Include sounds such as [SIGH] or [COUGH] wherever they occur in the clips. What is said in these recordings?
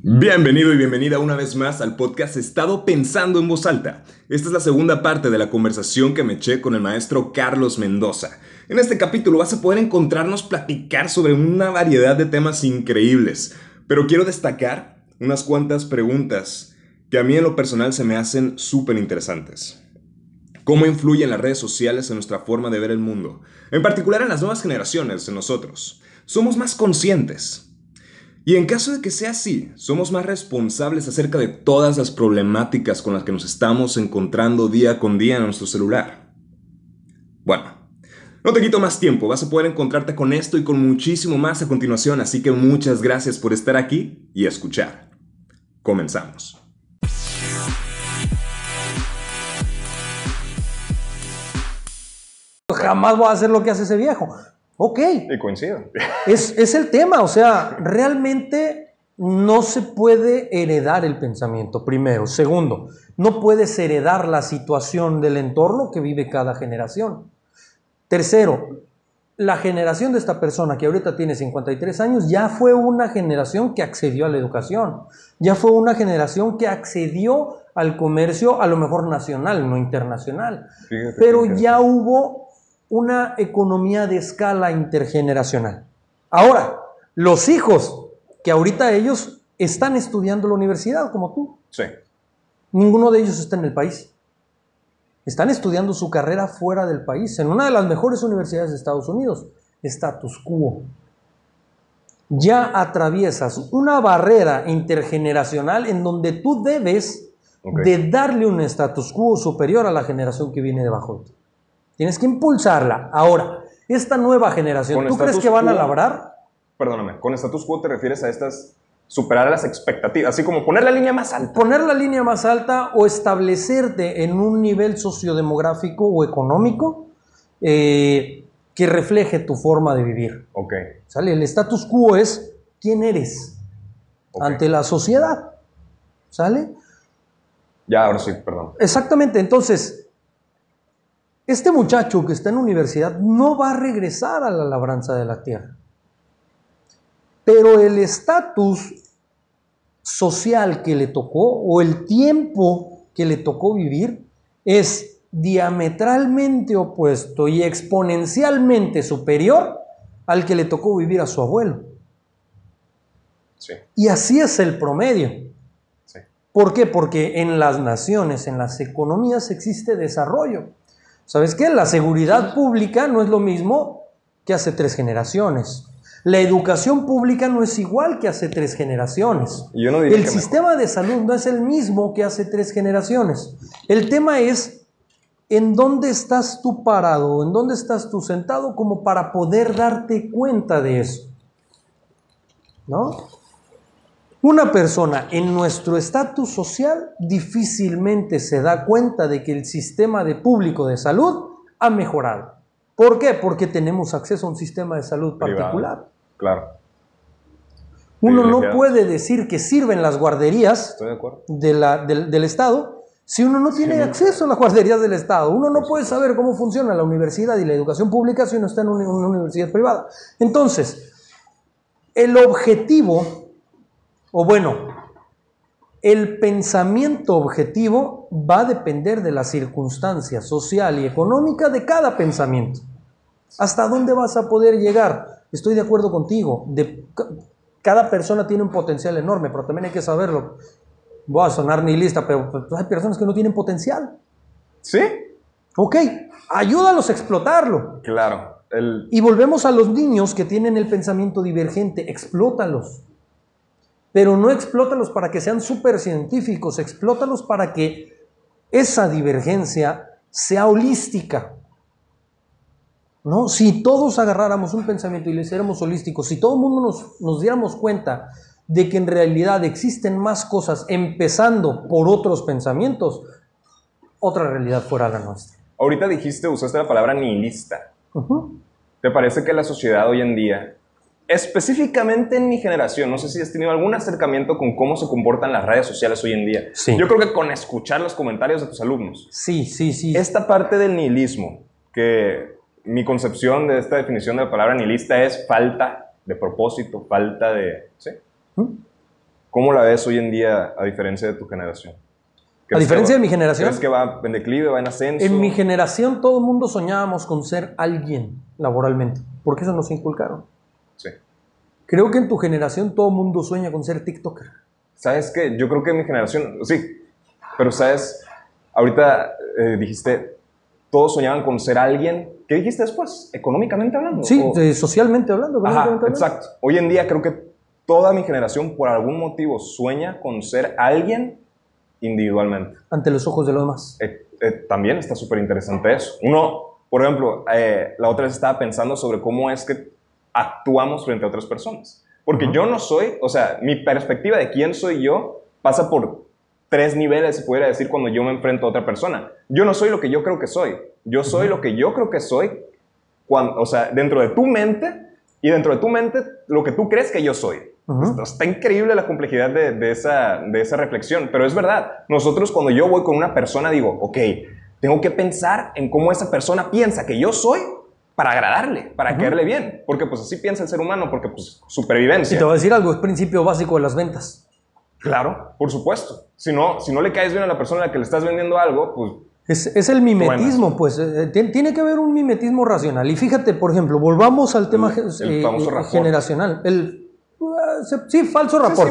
Bienvenido y bienvenida una vez más al podcast Estado Pensando en Voz Alta. Esta es la segunda parte de la conversación que me eché con el maestro Carlos Mendoza. En este capítulo vas a poder encontrarnos platicar sobre una variedad de temas increíbles, pero quiero destacar unas cuantas preguntas que a mí en lo personal se me hacen súper interesantes. ¿Cómo influyen las redes sociales en nuestra forma de ver el mundo? En particular en las nuevas generaciones, en nosotros. ¿Somos más conscientes? Y en caso de que sea así, somos más responsables acerca de todas las problemáticas con las que nos estamos encontrando día con día en nuestro celular. Bueno, no te quito más tiempo, vas a poder encontrarte con esto y con muchísimo más a continuación, así que muchas gracias por estar aquí y escuchar. Comenzamos. Jamás voy a hacer lo que hace ese viejo. Ok. Y coincido. [LAUGHS] Es, es el tema, o sea, realmente no se puede heredar el pensamiento, primero. Segundo, no puedes heredar la situación del entorno que vive cada generación. Tercero, la generación de esta persona que ahorita tiene 53 años ya fue una generación que accedió a la educación, ya fue una generación que accedió al comercio a lo mejor nacional, no internacional, pero ya hubo una economía de escala intergeneracional. Ahora, los hijos que ahorita ellos están estudiando la universidad como tú. Sí. Ninguno de ellos está en el país. Están estudiando su carrera fuera del país, en una de las mejores universidades de Estados Unidos, status quo. Ya atraviesas una barrera intergeneracional en donde tú debes de darle un status quo superior a la generación que viene debajo de ti. Tienes que impulsarla. Ahora, esta nueva generación, ¿tú crees que van a labrar? Perdóname, con status quo te refieres a estas superar las expectativas, así como poner la línea más alta. Poner la línea más alta o establecerte en un nivel sociodemográfico o económico eh, que refleje tu forma de vivir. Ok. ¿Sale? El status quo es quién eres ante la sociedad. ¿Sale? Ya, ahora sí, perdón. Exactamente, entonces, este muchacho que está en universidad no va a regresar a la labranza de la tierra. Pero el estatus social que le tocó o el tiempo que le tocó vivir es diametralmente opuesto y exponencialmente superior al que le tocó vivir a su abuelo. Sí. Y así es el promedio. Sí. ¿Por qué? Porque en las naciones, en las economías existe desarrollo. ¿Sabes qué? La seguridad pública no es lo mismo que hace tres generaciones. La educación pública no es igual que hace tres generaciones. Yo no diría el sistema de salud no es el mismo que hace tres generaciones. El tema es en dónde estás tú parado, en dónde estás tú sentado como para poder darte cuenta de eso. ¿No? Una persona en nuestro estatus social difícilmente se da cuenta de que el sistema de público de salud ha mejorado. ¿Por qué? Porque tenemos acceso a un sistema de salud Privado. particular. Claro, Uno no puede decir que sirven las guarderías estoy de acuerdo. de la- del, del Estado si uno no tiene Sí. acceso a las guarderías del Estado. Uno no puede saber cómo funciona la universidad y la educación pública si uno está en una, una universidad privada. Entonces, el objetivo, o bueno, el pensamiento objetivo va a depender de la circunstancia social y económica de cada pensamiento. ¿Hasta dónde vas a poder llegar? Estoy de acuerdo contigo. De, cada persona tiene un potencial enorme, pero también hay que saberlo. Voy a sonar nihilista, pero pues, hay personas que no tienen potencial. ¿Sí? Ok, ayúdalos a explotarlo. Claro. El, Y volvemos a los niños que tienen el pensamiento divergente, explótalos. Pero no explótalos para que sean súper científicos, explótalos para que esa divergencia sea holística. ¿No? Si todos agarráramos un pensamiento y le hiciéramos holísticos, si todo el mundo nos, nos diéramos cuenta de que en realidad existen más cosas empezando por otros pensamientos, otra realidad fuera la nuestra. ahorita dijiste, usaste la palabra nihilista. Ujú. ¿Te parece que la sociedad hoy en día, específicamente en mi generación, no sé si has tenido algún acercamiento con cómo se comportan las redes sociales hoy en día? Sí. Yo creo que con escuchar los comentarios de tus alumnos, Sí, sí, sí. esta parte del nihilismo, que mi concepción de esta definición de la palabra nihilista es falta de propósito, falta de... ¿sí? ¿Mm? ¿Cómo la ves hoy en día a diferencia de tu generación? A diferencia de mi generación. ¿Crees que va en declive, va en ascenso? En mi generación todo el mundo soñábamos con ser alguien laboralmente, porque eso nos inculcaron. Creo que en tu generación todo mundo sueña con ser TikToker. ¿Sabes qué? Yo creo que en mi generación, sí, pero sabes, ahorita eh, dijiste, todos soñaban con ser alguien. ¿Qué dijiste después? ¿Económicamente hablando? Sí, socialmente hablando. Ajá, exacto. Hoy en día creo que toda mi generación por algún motivo sueña con ser alguien individualmente. Ante los ojos de los demás. Eh, eh, también está súper interesante eso. Uno, por ejemplo, eh, la otra vez estaba pensando sobre cómo es que actuamos frente a otras personas. Porque yo no soy, o sea, mi perspectiva de quién soy yo pasa por tres niveles, se pudiera decir, cuando yo me enfrento a otra persona. Yo no soy lo que yo creo que soy. Yo soy lo que yo creo que soy, cuando, o sea, dentro de tu mente y dentro de tu mente lo que tú crees que yo soy. Está increíble la complejidad de, esa, de esa reflexión, pero es verdad. Nosotros cuando yo voy con una persona digo, ok, tengo que pensar en cómo esa persona piensa que yo soy para agradarle, para caerle bien, porque pues así piensa el ser humano, porque pues supervivencia. Y te voy a decir algo, es principio básico de las ventas. Claro, por supuesto. Si no, si no le caes bien a la persona a la que le estás vendiendo algo, pues es, el mimetismo, pues. Eh, tiene que haber un mimetismo racional. Y fíjate, por ejemplo, volvamos al tema eh, generacional. El Sí, falso rapport.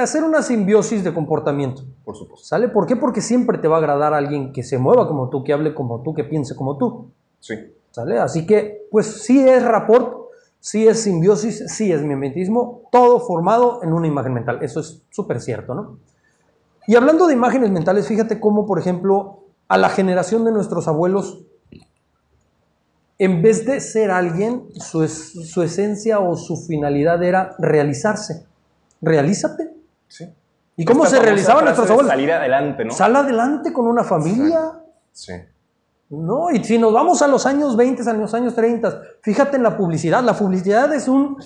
hacer una simbiosis de comportamiento. Por supuesto. ¿Sale? ¿Por qué? Porque siempre te va a agradar alguien que se mueva como tú, que hable como tú, que piense como tú. Sí. ¿Sale? Así que, pues sí es rapport, sí es simbiosis, sí es mimetismo, todo formado en una imagen mental. Eso es súper cierto, ¿no? Y hablando de imágenes mentales, fíjate cómo, por ejemplo, a la generación de nuestros abuelos en vez de ser alguien, su, esencia o su finalidad era realizarse. Realízate. Sí. ¿Y cómo se realizaban nuestros abuelos? Salir adelante, ¿no? Sal adelante con una familia. Sí. ¿No? Y si nos vamos a los años 20, a los años 30, fíjate en la publicidad. La publicidad es un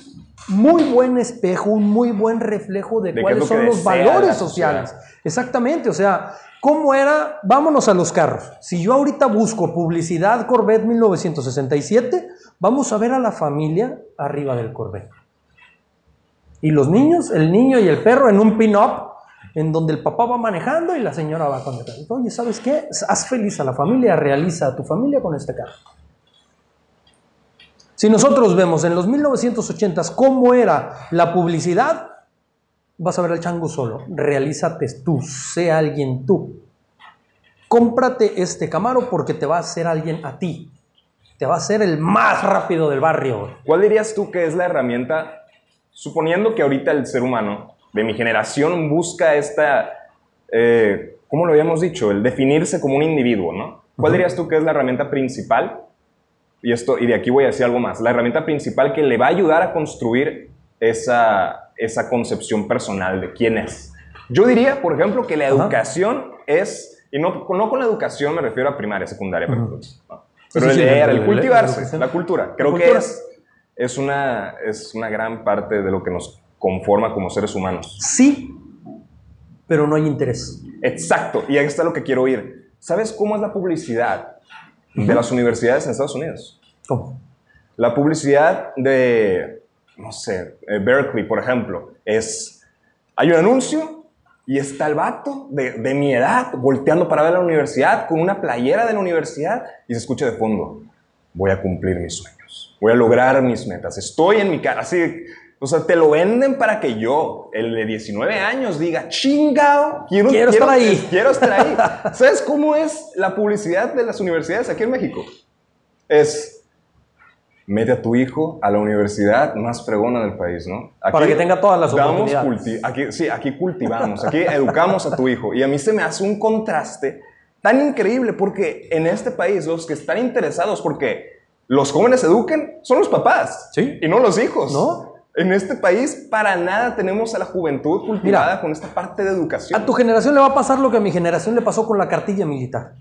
muy buen espejo, un muy buen reflejo de, cuáles son los valores sociales. Exactamente, o sea, ¿Cómo era? Vámonos a los carros. Si yo ahorita busco publicidad Corvette 1967, vamos a ver a la familia arriba del Corvette. Y los niños, el niño y el perro en un pin-up, en donde el papá va manejando y la señora va con el carro. Oye, ¿sabes qué? Haz feliz a la familia, realiza a tu familia con este carro. Si nosotros vemos en los 1980s cómo era la publicidad, vas a ver al chango solo. Realízate tú, sé alguien tú. Cómprate este Camaro porque te va a hacer alguien a ti. Te va a hacer el más rápido del barrio. ¿Cuál dirías tú que es la herramienta, suponiendo que ahorita el ser humano de mi generación busca esta, eh, ¿cómo lo habíamos dicho? El definirse como un individuo, ¿no? ¿Cuál dirías tú que es la herramienta principal? Y, esto, y de aquí voy a decir algo más. La herramienta principal que le va a ayudar a construir esa, esa concepción personal de quién es. Yo diría, por ejemplo, que la educación es, y no, no con la educación me refiero a primaria, secundaria, pero, el leer, el cultivarse, la, cultura. Creo que es, es, una, es una gran parte de lo que nos conforma como seres humanos. Sí, pero no hay interés. Exacto, y ahí está lo que quiero oír. ¿Sabes cómo es la publicidad de las universidades en Estados Unidos? ¿Cómo? La publicidad de no sé, eh, Berkeley, por ejemplo, es, hay un anuncio y está el vato de, de, mi edad volteando para ver la universidad con una playera de la universidad y se escucha de fondo, voy a cumplir mis sueños, voy a lograr mis metas, estoy en mi cara, así, o sea, te lo venden para que yo, el de 19 años, diga, chingao, quiero, quiero, estar ahí. Quiero estar ahí. [LAUGHS] ¿Sabes cómo es la publicidad de las universidades aquí en México? Es mete a tu hijo a la universidad más fregona del país, ¿no? Para que tenga todas las oportunidades. Aquí, sí, aquí cultivamos, aquí educamos a tu hijo. Y a mí se me hace un contraste tan increíble porque en este país los que están interesados porque los jóvenes eduquen son los papás ¿Sí? y no los hijos. ¿No? En este país para nada tenemos a la juventud cultivada con esta parte de educación. A tu generación le va a pasar lo que a mi generación le pasó con la cartilla militar.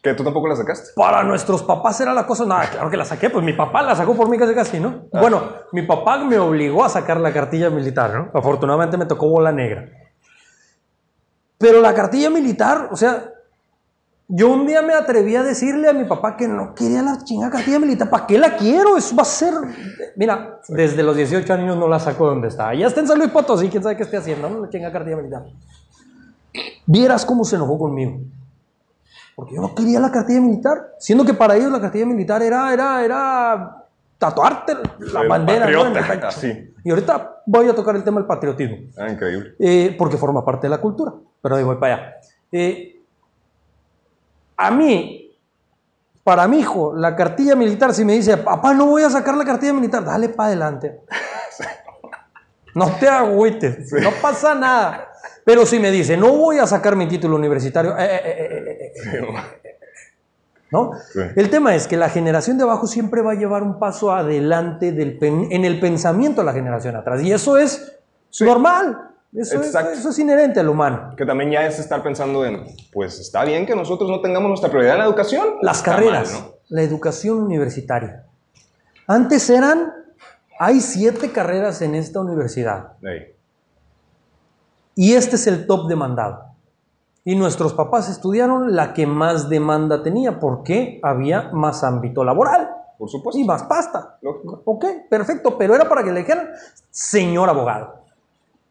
¿Que tú tampoco la sacaste? Para nuestros papás era la cosa. No, claro que la saqué, pues mi papá la sacó por mí casi casi, ¿no? Ah. Bueno, mi papá me obligó a sacar la cartilla militar, ¿no? Afortunadamente me tocó bola negra. Pero la cartilla militar, o sea, Yo un día me atreví a decirle a mi papá que no quería la chingada cartilla militar. ¿Para qué la quiero? Eso va a ser. Mira, desde los 18 años no la saco de donde está. Ya está en San Luis Potosí, quién sabe qué esté haciendo, ¿no? La chingada cartilla militar. Vieras cómo se enojó conmigo. Porque yo no quería la cartilla militar. Siendo que para ellos la cartilla militar era, era, era tatuarte la El bandera. ¿no? patriota, pecho. así. Y ahorita voy a tocar el tema del patriotismo. Ah, increíble. Eh, porque forma parte de la cultura. Pero ahí voy para allá. Eh, a mí, para mi hijo, la cartilla militar, si me dice, papá, no voy a sacar la cartilla militar, dale para adelante. [LAUGHS] No te agüites, no pasa nada. Pero si me dice, no voy a sacar mi título universitario, eh, eh, eh, ¿no? Sí. El tema es que la generación de abajo siempre va a llevar un paso adelante del en el pensamiento de la generación atrás. Y eso es normal. Eso es, Exacto. eso es inherente al humano. Que también ya es estar pensando en, pues está bien que nosotros no tengamos nuestra prioridad en la educación. Las carreras, mal, ¿no? la educación universitaria. Antes eran, hay siete carreras en esta universidad Ey. y este es el top demandado. Y nuestros papás estudiaron la que más demanda tenía porque había más ámbito laboral Por supuesto. y más pasta. Lógico. Ok, perfecto, pero era para que le dijeran, señor abogado.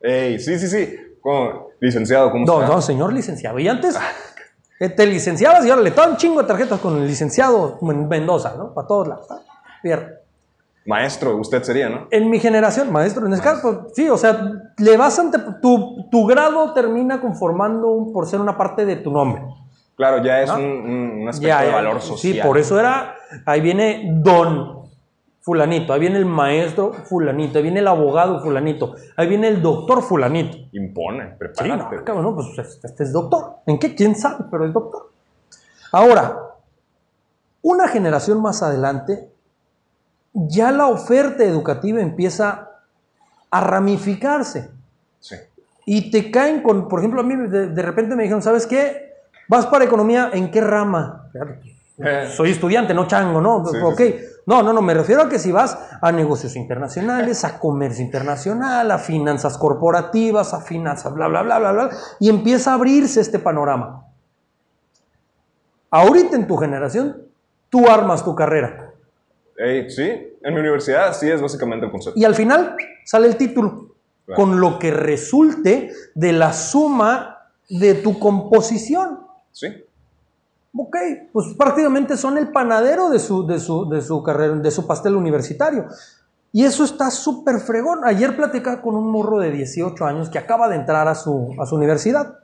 Ey, sí, sí, sí. Como, licenciado, ¿cómo No, está? no, señor licenciado. Y antes eh, te licenciabas y ahora le estaban un chingo de tarjetas con el licenciado Men- Mendoza, ¿no? Para todos lados. Bien. Maestro, usted sería, ¿no? En mi generación, maestro, en este caso, pues, sí, o sea, le vas ante tu, tu grado termina conformando un- por ser una parte de tu nombre. Claro, ya es ¿No? un, un- aspecto Ya, de valor Sí, social. por eso era, ahí viene don fulanito, ahí viene el maestro fulanito, ahí viene el abogado fulanito, ahí viene el doctor fulanito. Impone, Sí, prepárate. no, cabrón, no, pues este, este es doctor. ¿En qué? ¿Quién sabe? Pero es doctor. Ahora, una generación más adelante, ya la oferta educativa empieza a ramificarse. Sí. Y te caen con, por ejemplo, a mí de, de repente me dijeron, ¿sabes qué? ¿Vas para economía? ¿En qué rama? Eh, Soy estudiante, no chango, ¿no? Sí, sí, ok. sí. No, no, no, me refiero a que si vas a negocios internacionales, a comercio internacional, a finanzas corporativas, a finanzas, bla, bla, bla, bla, bla, y empieza a abrirse este panorama. Ahorita en tu generación, tú armas tu carrera. sí, en mi universidad sí es básicamente el concepto. Y al final sale el título, Claro. con lo que resulte de la suma de tu composición. Sí. Ok, pues prácticamente son el panadero de su, de su, de su carrera, de su pastel universitario. Y eso está súper fregón. Ayer platicaba con un morro de 18 años que acaba de entrar a su, a su universidad.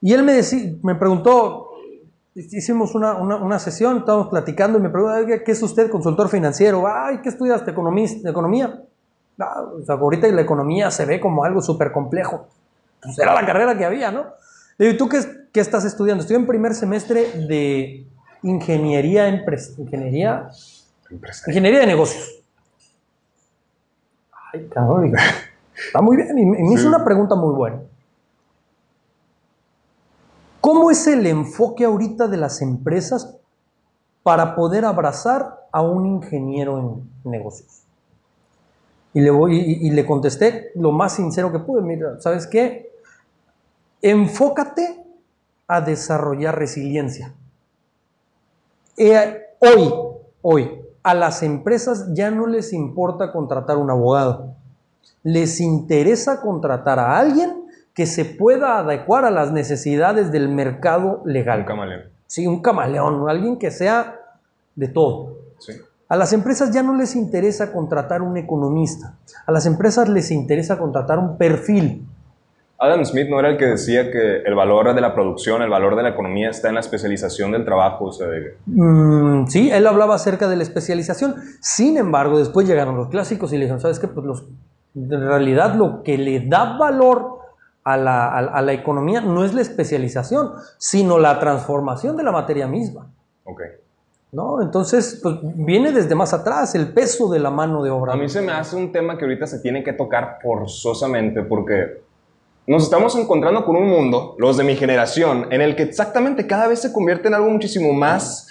Y él me, me preguntó, hicimos una, una, sesión, estábamos platicando y me preguntó, "Oiga, ¿qué es usted, consultor financiero? Ay, ¿qué estudiaste? ¿Economista, ¿Economía? "Ah, o sea, ahorita la economía se ve como algo súper complejo. Pues era la carrera que había, ¿no? Digo, ¿y tú qué, qué estás estudiando? Estoy en primer semestre de ingeniería, ingeniería, ingeniería de negocios. Ay, cabrón, está muy bien. Y me, hizo una pregunta muy buena. ¿Cómo es el enfoque ahorita de las empresas para poder abrazar a un ingeniero en negocios? Y le, voy, y, y le contesté lo más sincero que pude. Mira, ¿sabes qué? Enfócate a desarrollar resiliencia. Eh, hoy, hoy, a las empresas ya no les importa contratar un abogado. Les interesa contratar a alguien que se pueda adecuar a las necesidades del mercado legal. Un camaleón. Sí, un camaleón, alguien que sea de todo. Sí. A las empresas ya no les interesa contratar un economista. A las empresas les interesa contratar un perfil. Adam Smith no era el que decía que el valor de la producción, el valor de la economía está en la especialización del trabajo. O sea, Mm, sí, él hablaba acerca de la especialización. Sin embargo, después llegaron los clásicos y le dijeron, ¿sabes qué? Pues los, en realidad lo que le da valor a la, a- a la economía no es la especialización, sino la transformación de la materia misma. ok. ¿no? Entonces, pues viene desde más atrás el peso de la mano de obra. A mí se me hace un tema que ahorita se tiene que tocar forzosamente porque nos estamos encontrando con un mundo, los de mi generación, en el que exactamente cada vez se convierte en algo muchísimo más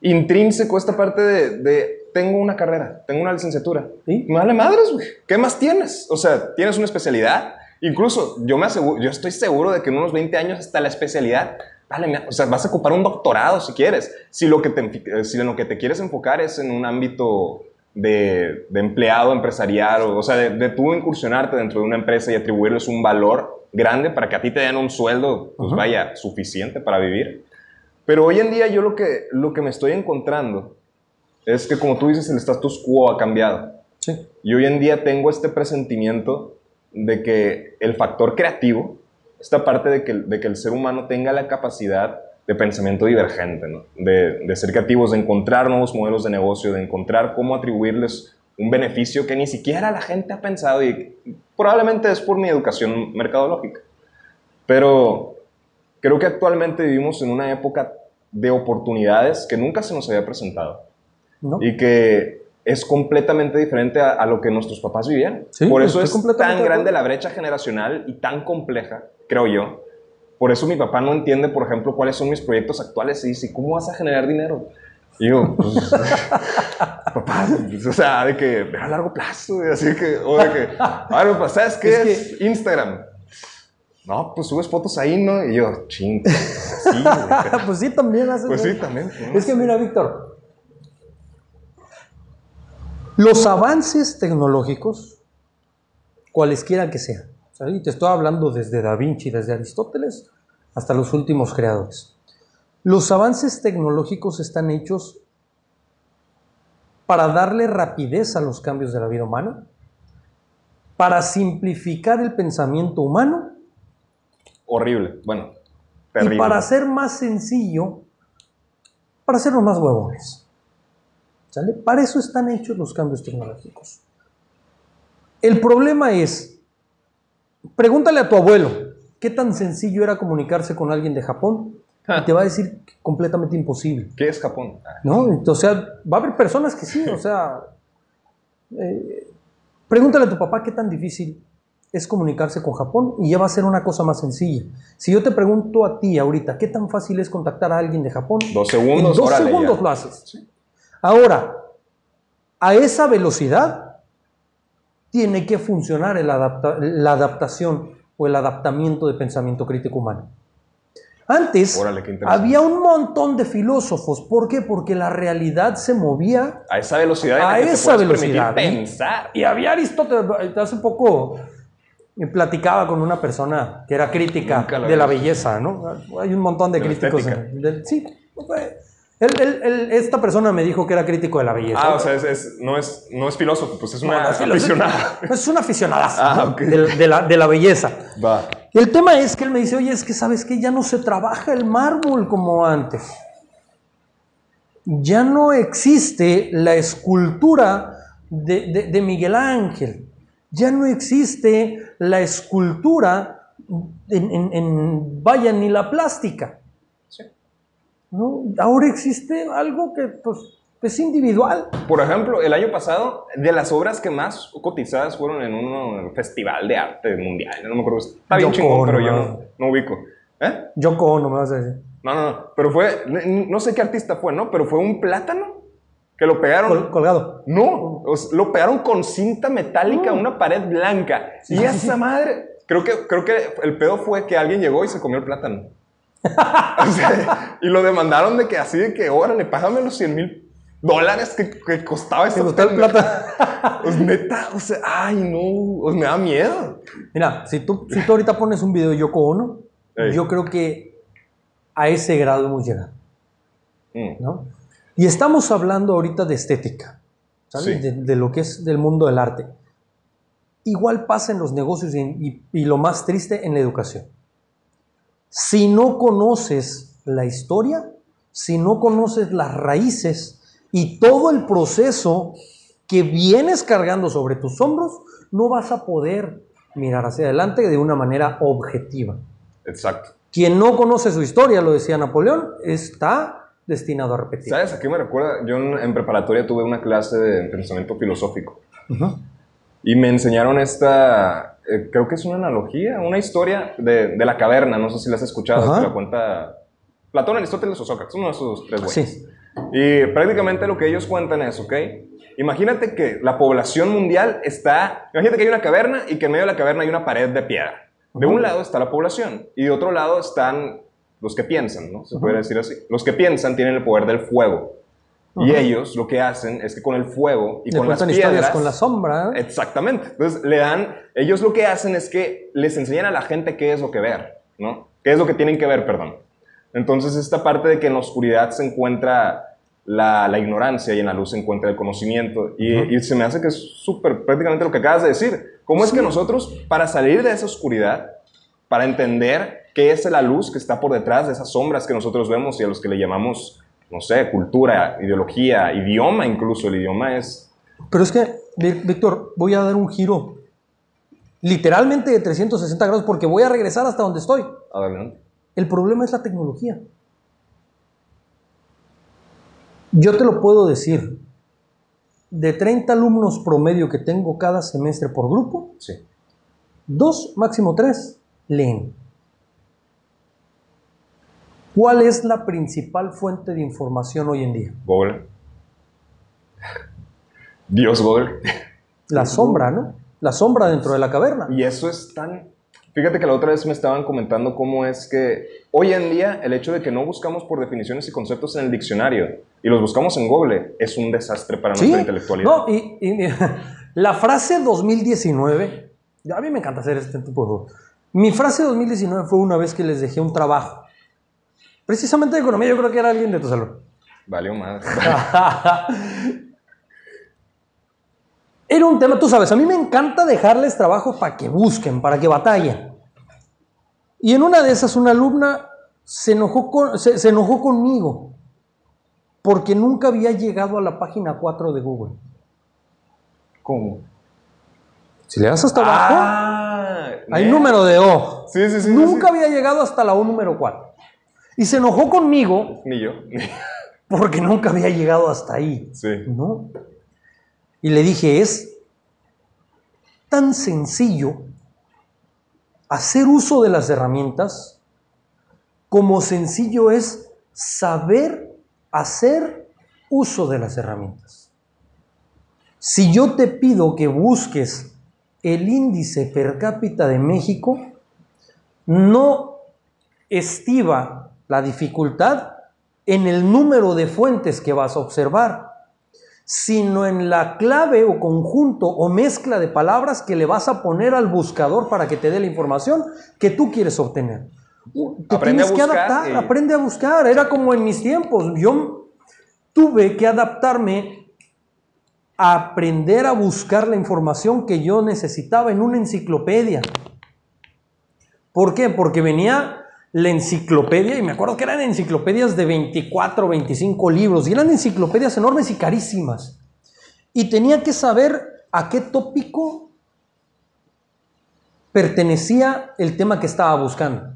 intrínseco esta parte de, de tengo una carrera, tengo una licenciatura. Me vale madres, güey. ¿Qué más tienes? O sea, tienes una especialidad. Incluso yo me aseguro, yo estoy seguro de que en unos 20 años hasta la especialidad vale, o sea, vas a ocupar un doctorado si quieres. Si lo que te, si en lo que te quieres enfocar es en un ámbito de, de empleado empresarial, o, o sea, de, de, tú incursionarte dentro de una empresa y atribuirles un valor grande para que a ti te den un sueldo, pues vaya, suficiente para vivir. Pero hoy en día yo lo que, lo que me estoy encontrando es que, como tú dices, el status quo ha cambiado. Sí. Y hoy en día tengo este presentimiento de que el factor creativo, esta parte de que, de que el ser humano tenga la capacidad de pensamiento divergente, ¿no? de, de, ser creativos, de encontrar nuevos modelos de negocio, de encontrar cómo atribuirles un beneficio que ni siquiera la gente ha pensado y probablemente es por mi educación mercadológica. Pero creo que actualmente vivimos en una época de oportunidades que nunca se nos había presentado ¿No? y que es completamente diferente a, a lo que nuestros papás vivían. Sí, por eso es tan grande la brecha generacional y tan compleja, creo yo, por eso mi papá no entiende, por ejemplo, cuáles son mis proyectos actuales y dice, ¿cómo vas a generar dinero? Y yo, pues, [LAUGHS] papá, o sea, de que a largo plazo, así que, o de que, pues, ¿sabes qué es, Instagram? No, pues subes fotos ahí, ¿no? Y yo, ching, sí, [LAUGHS] pues sí, también haces. Pues sí, también. Es que mira, Víctor, los avances tecnológicos, cualesquiera que sean, y te estoy hablando desde Da Vinci, desde Aristóteles, hasta los últimos creadores. Los avances tecnológicos están hechos para darle rapidez a los cambios de la vida humana, para simplificar el pensamiento humano. Horrible, bueno, terrible. Y para hacer más sencillo, para hacerlo más huevones. ¿Sale? Para eso están hechos los cambios tecnológicos. El problema es Pregúntale a tu abuelo, ¿qué tan sencillo era comunicarse con alguien de Japón? Y te va a decir completamente imposible. ¿Qué es Japón? ¿No? O sea, va a haber personas que sí, o sea... [LAUGHS] Eh, pregúntale a tu papá qué tan difícil es comunicarse con Japón y ya va a ser una cosa más sencilla. Si yo te pregunto a ti ahorita, ¿qué tan fácil es contactar a alguien de Japón? Dos segundos. En dos segundos lo haces. Ahora, a esa velocidad tiene que funcionar la adaptación o el adaptamiento de pensamiento crítico humano. Antes había un montón de filósofos. ¿Por qué? Porque la realidad se movía a esa velocidad. A esa velocidad. Pensar. Y había Aristóteles. Hace poco me platicaba con una persona que era crítica de la belleza, ¿no? Hay un montón de, críticos. sí, esta persona me dijo que era crítico de la belleza. Ah, o sea, no, es, no es filósofo, pues es una aficionada. [LAUGHS] Es, una aficionada ah, de, la, de, la, belleza. Va. El tema es que él me dice, oye, es que sabes que ya no se trabaja el mármol como antes. Ya no existe la escultura de, de Miguel Ángel. Ya no existe la escultura en, en, en vaya, ni la plástica. ¿No? Ahora existe algo que pues, es individual. Por ejemplo, el año pasado, de las obras que más cotizadas fueron en un festival de arte mundial, no me acuerdo, está bien chingón, pero yo no, ubico. ¿Eh? Yoko no me vas a decir. No, no, no, pero fue, no sé qué artista fue, ¿no? Pero fue un plátano que lo pegaron. colgado. No, lo pegaron con cinta metálica a una pared blanca. y esa madre, creo que, creo que el pedo fue que alguien llegó y se comió el plátano. [LAUGHS] y lo demandaron de que así de que, órale, págame los 100 mil dólares que, costaba esa plata. Pues neta, o sea, ay no, pues me da miedo. Mira, si tú, si tú ahorita pones un video de Yoko Ono, yo creo que a ese grado hemos llegado. Mm. ¿no? Y estamos hablando ahorita de estética, De, lo que es del mundo del arte. Igual pasa en los negocios y lo más triste en la educación. Si no conoces la historia, si no conoces las raíces y todo el proceso que vienes cargando sobre tus hombros, no vas a poder mirar hacia adelante de una manera objetiva. Exacto. Quien no conoce su historia, lo decía Napoleón, está destinado a repetir. ¿Sabes a qué me recuerda? Yo en, preparatoria tuve una clase de pensamiento filosófico. Y me enseñaron esta, eh, creo que es una analogía, una historia de, de, la caverna, no sé si la has escuchado, la cuenta Platón, Aristóteles o Sócrates, uno de esos tres güeyes. Y prácticamente lo que ellos cuentan es, ¿ok? Imagínate que la población mundial está, imagínate que hay una caverna y que en medio de la caverna hay una pared de piedra. De un lado está la población y de otro lado están los que piensan, ¿no? Se puede decir así. Los que piensan tienen el poder del fuego. Y ellos lo que hacen es que con el fuego y Le con las cuentan historias piedras... con la sombra. Exactamente. Entonces, le dan, ellos lo que hacen es que les enseñan a la gente qué es lo que ver, ¿no? ¿Qué es lo que tienen que ver, perdón? Entonces, esta parte de que en la oscuridad se encuentra la, la ignorancia y en la luz se encuentra el conocimiento. Y, y se me hace que es súper prácticamente lo que acabas de decir. ¿Cómo es que nosotros, para salir de esa oscuridad, para entender qué es la luz que está por detrás de esas sombras que nosotros vemos y a los que le llamamos, no sé, cultura, ideología, idioma incluso, el idioma es... Pero es que, Ví- Víctor, voy a dar un giro literalmente de 360 grados porque voy a regresar hasta donde estoy. Adelante. El problema es la tecnología. Yo te lo puedo decir. De 30 alumnos promedio que tengo cada semestre por grupo, Sí. dos, máximo tres, leen. ¿Cuál es la principal fuente de información hoy en día? Google. Dios Google. La sombra, ¿no? La sombra dentro de la caverna. Y eso es tan... Fíjate que la otra vez me estaban comentando cómo es que hoy en día el hecho de que no buscamos por definiciones y conceptos en el diccionario y los buscamos en Google es un desastre para Sí, nuestra intelectualidad. no, y, y- [LAUGHS] la frase 2019, a mí me encanta hacer este tipo de... Mi frase 2019 fue una vez que les dejé un trabajo. Precisamente de economía, yo creo que era alguien de tu salón. Valió más. [LAUGHS] Era un tema, tú sabes, a mí me encanta dejarles trabajo para que busquen, para que batallen. Y en una de esas, una alumna se enojó, con- se, se enojó conmigo porque nunca había llegado a la página 4 de Google. ¿Cómo? Si le das hasta abajo, Ah, hay número de O. Sí, sí, sí, sí, Nunca sí. había llegado hasta la O número 4. Y se enojó conmigo Ni yo. porque nunca había llegado hasta ahí. sí. ¿No? Y le dije, es tan sencillo hacer uso de las herramientas como sencillo es saber hacer uso de las herramientas. Si yo te pido que busques el índice per cápita de México, no estiva la dificultad en el número de fuentes que vas a observar, sino en la clave o conjunto o mezcla de palabras que le vas a poner al buscador para que te dé la información que tú quieres obtener. Uh, Te Aprende tienes a que adaptar, y- aprende a buscar. Era como en mis tiempos. Yo tuve que adaptarme a aprender a buscar la información que yo necesitaba en una enciclopedia. ¿Por qué? Porque venía la enciclopedia, y me acuerdo que eran enciclopedias de 24 o 25 libros, y eran enciclopedias enormes y carísimas. Y tenía que saber a qué tópico pertenecía el tema que estaba buscando.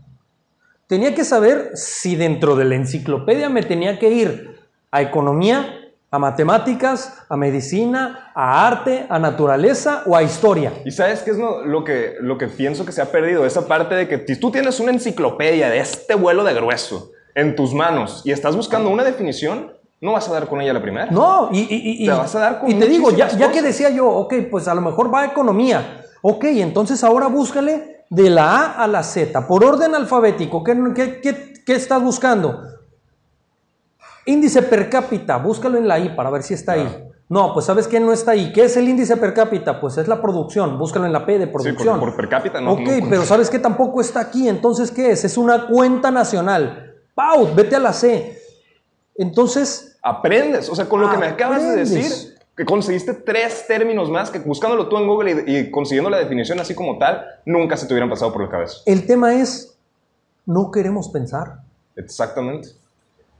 Tenía que saber si dentro de la enciclopedia me tenía que ir a economía, a matemáticas, a medicina, a arte, a naturaleza o a historia. ¿Y sabes qué es lo, lo que, lo que pienso que se ha perdido? Esa parte de que si tú tienes una enciclopedia de este vuelo de grueso en tus manos y estás buscando una definición, no vas a dar con ella la primera. No, y, y- y- Te vas a dar con y te digo, ya, ya que decía yo, ok, pues a lo mejor va a economía. Ok, entonces ahora búscale de la A a la Z, por orden alfabético. ¿Qué, qué- qué- qué estás buscando? Índice per cápita, búscalo en la I para ver si está ahí. No, pues sabes que no está ahí. ¿Qué es el índice per cápita? Pues es la producción, búscalo en la P de Sí, producción. por, por per cápita no. ok, no- pero ¿sabes que tampoco está aquí? Entonces, ¿qué es? Es una cuenta nacional. ¡Pau! Vete a la C. Entonces, Aprendes, o sea, con lo que me acabas de decir, que conseguiste tres términos más que buscándolo tú en Google y, y consiguiendo la definición así como tal, nunca se te hubieran pasado por la cabeza. el tema es, no queremos pensar. Exactamente.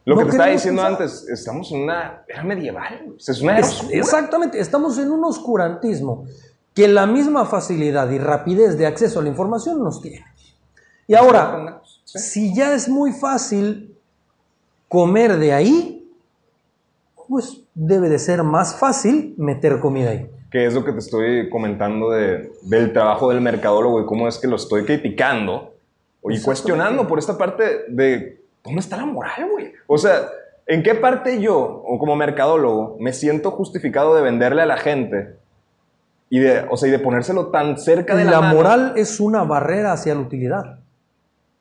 Lo No que te estaba diciendo pensar. antes, estamos en una era medieval, sea, es una era Es- exactamente, estamos en un oscurantismo que la misma facilidad y rapidez de acceso a la información nos tiene. Y ahora, Sí. si ya es muy fácil comer de ahí, pues debe de ser más fácil meter comida ahí. que es lo que te estoy comentando de, del trabajo del mercadólogo y cómo es que lo estoy criticando y cuestionando por esta parte de dónde está la moral, güey. O sea, ¿en qué parte yo, o como mercadólogo, me siento justificado de venderle a la gente y de, o sea, y de ponérselo tan cerca de la, La mano? moral es una barrera hacia la utilidad.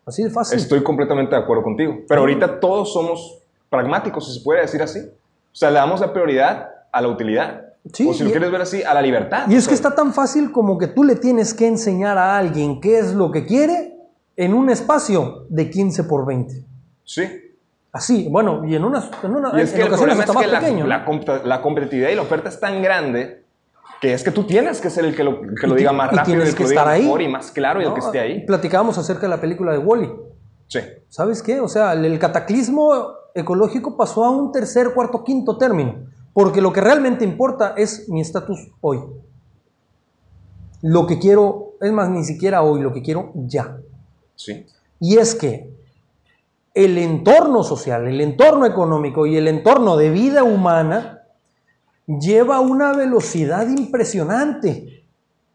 Así de fácil. Estoy completamente de acuerdo contigo. Pero ahorita todos somos pragmáticos, si se puede decir así. O sea, le damos la prioridad a la utilidad. Sí, o si lo y- quieres ver así, a la libertad. Y es que O sea, está tan fácil como que tú le tienes que enseñar a alguien qué es lo que quiere en un espacio de 15 por 20. Sí. Así, bueno, y en unas en, una, Y es en que el ocasiones es que más la, pequeño. la competitividad y la oferta es tan grande que es que tú tienes que ser el que lo, que lo diga más y rápido, tienes el que, que lo diga estar ahí. mejor y más claro y el que esté ahí. Platicábamos acerca de la película de Wally. Sí. ¿Sabes qué? O sea, el cataclismo ecológico pasó a un tercer, cuarto, quinto término. Porque lo que realmente importa es mi estatus hoy. Lo que quiero, es más, ni siquiera hoy, lo que quiero ya. Sí. Y es que el entorno social, el entorno económico y el entorno de vida humana lleva a una velocidad impresionante.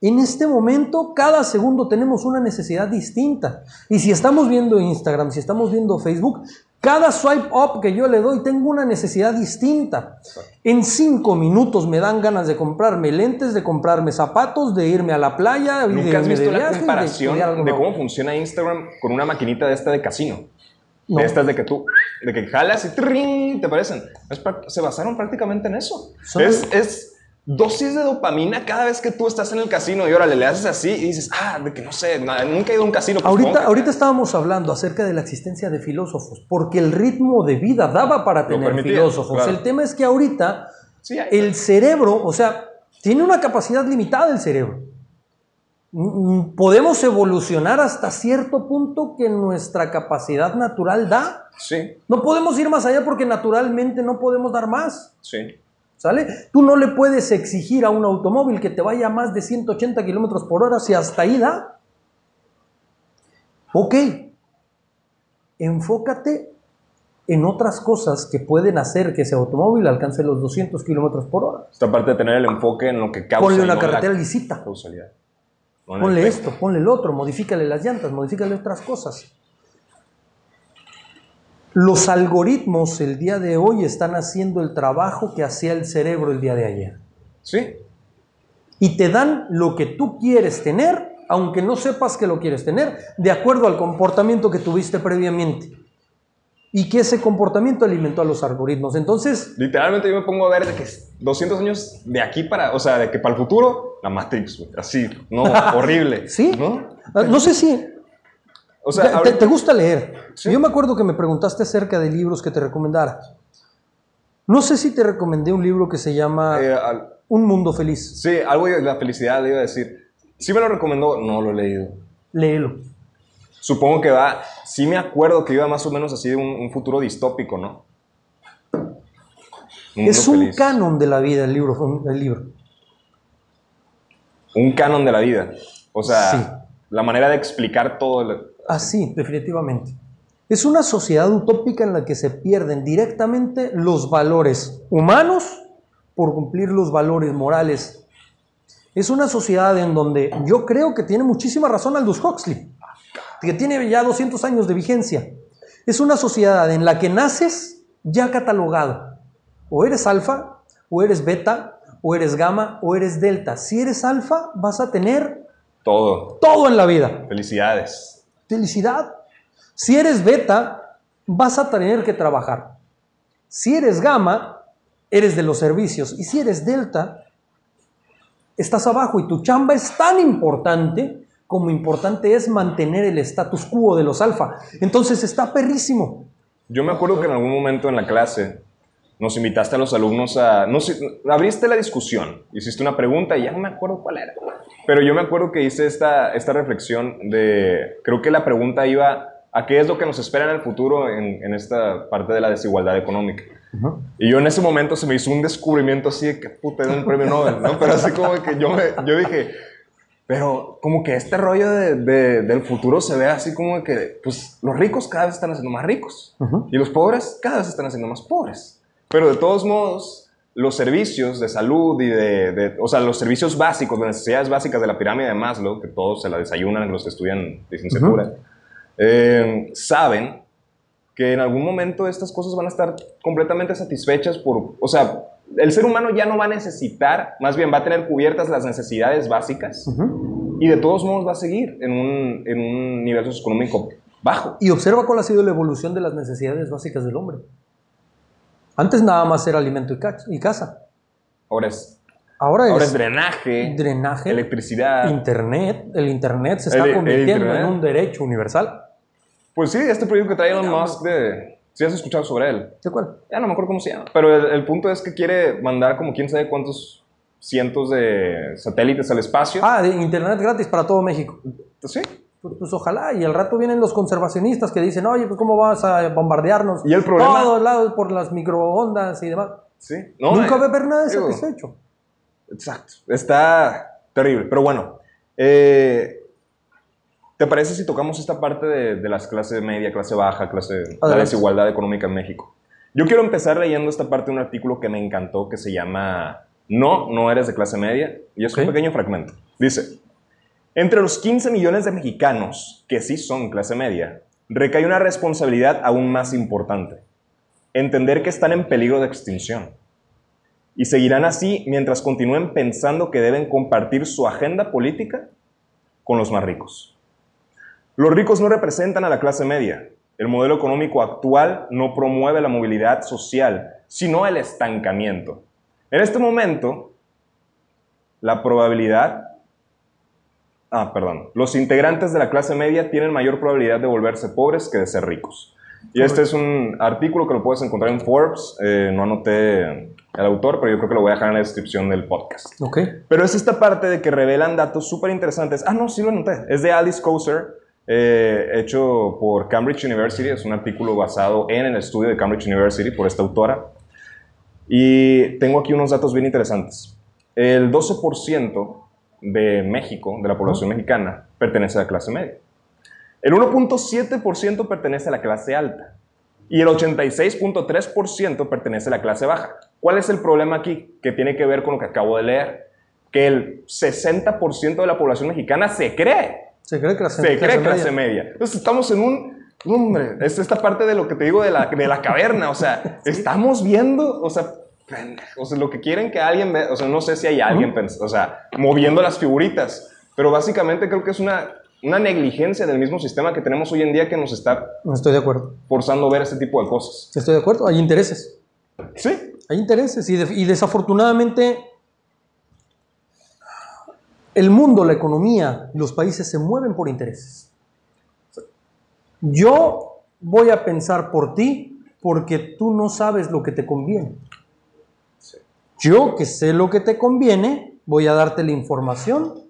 En este momento, cada segundo tenemos una necesidad distinta. Y si estamos viendo Instagram, si estamos viendo Facebook, cada swipe up que yo le doy tengo una necesidad distinta. En cinco minutos me dan ganas de comprarme lentes, de comprarme zapatos, de irme a la playa. de ¿Nunca has irme visto de la viaje, de comparación de cómo funciona Instagram con una maquinita de esta de casino? No. De estas de que tú, de que jalas y ¡trin! te parecen. Es se basaron prácticamente en eso. Es, es dosis de dopamina cada vez que tú estás en el casino y órale, le haces así y dices, ah, de que no sé, nunca he ido a un casino. pues, Ahorita, estábamos hablando acerca de la existencia de filósofos, porque el ritmo de vida daba para tener permitía, filósofos. claro. El tema es que ahorita Sí, el cerebro, o sea, tiene una capacidad limitada el cerebro. Podemos evolucionar hasta cierto punto que nuestra capacidad natural da. sí, No podemos ir más allá porque naturalmente no podemos dar más. sí. ¿Sale? Tú no le puedes exigir a un automóvil que te vaya a más de 180 kilómetros por hora si hasta ahí da. Ok. Enfócate en otras cosas que pueden hacer que ese automóvil alcance los 200 kilómetros por hora. Esta parte de tener el enfoque en lo que causa. Ponle una no carretera la lisita. causalidad. Ponle esto, ponle el otro, modifícale las llantas, modifícale otras cosas. Los algoritmos el día de hoy están haciendo el trabajo que hacía el cerebro el día de ayer. Sí, y te dan lo que tú quieres tener, aunque no sepas que lo quieres tener, de acuerdo al comportamiento que tuviste previamente. Y que ese comportamiento alimentó a los algoritmos. Entonces, literalmente yo me pongo a ver de que 200 años de aquí para, o sea, de que para el futuro, la Matrix, así, no, [LAUGHS] horrible. sí, ¿No? Ah, no sé si O te, sea, te- ahorita- te gusta leer. Sí. Yo me acuerdo que me preguntaste acerca de libros que te recomendara. No sé si te recomendé un libro que se llama eh, al- Un Mundo Feliz. sí, algo de la felicidad le iba a decir. Sí me lo recomendó, no lo he leído. Léelo. Supongo que va, sí me acuerdo que iba más o menos así de un, un futuro distópico, ¿no? Un Es un feliz. canon de la vida el libro. El libro. Un canon de la vida. O sea, Sí. la manera de explicar todo. el- Así, definitivamente. Es una sociedad utópica en la que se pierden directamente los valores humanos por cumplir los valores morales. Es una sociedad en donde yo creo que tiene muchísima razón Aldous Huxley, que tiene ya 200 años de vigencia. Es una sociedad en la que naces ya catalogado. O eres alfa, o eres beta, o eres gamma, o eres delta. Si eres alfa, vas a tener Todo. todo en la vida Felicidades. felicidad. Si eres beta, vas a tener que trabajar. Si eres gamma, eres de los servicios. Y si eres delta, estás abajo y tu chamba es tan importante como importante es mantener el status quo de los alfa. Entonces está perrísimo. Yo me acuerdo que en algún momento en la clase nos invitaste a los alumnos a... No sé, abriste la discusión, hiciste una pregunta y ya no me acuerdo cuál era. Pero yo me acuerdo que hice esta, esta reflexión de... Creo que la pregunta iba a qué es lo que nos espera en el futuro en, en esta parte de la desigualdad económica. Y yo en ese momento se me hizo un descubrimiento así de que puta, era un premio Nobel, ¿no? Pero así como que yo, me, yo dije, pero como que este rollo de, de- del futuro se ve así como que, pues los ricos cada vez están haciendo más ricos Ujú. y los pobres cada vez están haciendo más pobres. Pero de todos modos, los servicios de salud y de, de- o sea, los servicios básicos, las necesidades básicas de la pirámide de Maslow, que todos se la desayunan los que estudian licenciatura, eh, saben que en algún momento estas cosas van a estar completamente satisfechas por, o sea, el ser humano ya no va a necesitar, más bien va a tener cubiertas las necesidades básicas y de todos modos va a seguir en un, en un nivel socioeconómico bajo. Y observa cuál ha sido la evolución de las necesidades básicas del hombre. Antes nada más era alimento y, ca- y casa. Ahora es, Ahora, ahora es es drenaje, drenaje, electricidad. internet. El internet se está El- el convirtiendo internet. en un derecho universal. Pues sí, este proyecto que trae Elon Musk de... ¿Sí has escuchado sobre él? ¿De acuerdo? Ya no me acuerdo cómo se llama. Pero el, el punto es que quiere mandar como quién sabe cuántos cientos de satélites al espacio. Ah, de internet gratis para todo México. Sí. Pues, pues ojalá, y al rato vienen los conservacionistas que dicen, oye, pues cómo vas a bombardearnos Y el problema- todos lados por las microondas y demás. Sí. No, Nunca eh, va a haber nada digo, satisfecho. Exacto. Está terrible. Pero bueno, eh, ¿te parece si tocamos esta parte de, de las clases media, clase baja, clase, la desigualdad económica en México? Yo quiero empezar leyendo esta parte de un artículo que me encantó que se llama No, no eres de clase media. Y es un pequeño fragmento. Dice, entre los 15 millones de mexicanos que sí son clase media, recae una responsabilidad aún más importante. Entender que están en peligro de extinción y seguirán así mientras continúen pensando que deben compartir su agenda política con los más ricos. Los ricos no representan a la clase media. El modelo económico actual no promueve la movilidad social, sino el estancamiento. En este momento, la probabilidad... Ah, perdón. Los integrantes de la clase media tienen mayor probabilidad de volverse pobres que de ser ricos. Y este es un artículo que lo puedes encontrar en Forbes. Eh, no anoté el autor, pero yo creo que lo voy a dejar en la descripción del podcast. Ok. Pero es esta parte de que revelan datos súper interesantes. Ah, no, sí lo anoté. Es de Alice Kouser, eh, hecho por Cambridge University. Es un artículo basado en el estudio de Cambridge University por esta autora. Y tengo aquí unos datos bien interesantes. El 12% de México, de la población mexicana, pertenece a la clase media. El 1.7% pertenece a la clase alta. Y el 86.3% pertenece a la clase baja. ¿Cuál es el problema aquí? Que tiene que ver con lo que acabo de leer. Que el 60% de la población mexicana se cree Se cree clase, se cree clase media. media. Entonces estamos en un... Hombre, es esta parte de lo que te digo de la, de la caverna, o sea, [LAUGHS] estamos viendo, o sea, o sea, lo que quieren que alguien vea, o sea, no sé si hay alguien, pens- o sea, moviendo las figuritas, pero básicamente creo que es una, una negligencia del mismo sistema que tenemos hoy en día que nos está estoy de acuerdo. forzando a ver ese tipo de cosas. Estoy de acuerdo. Hay intereses. Sí, Hay intereses. Y, de- y desafortunadamente el mundo, la economía, los países se mueven por intereses. Yo voy a pensar por ti porque tú no sabes lo que te conviene. Yo que sé lo que te conviene, voy a darte la información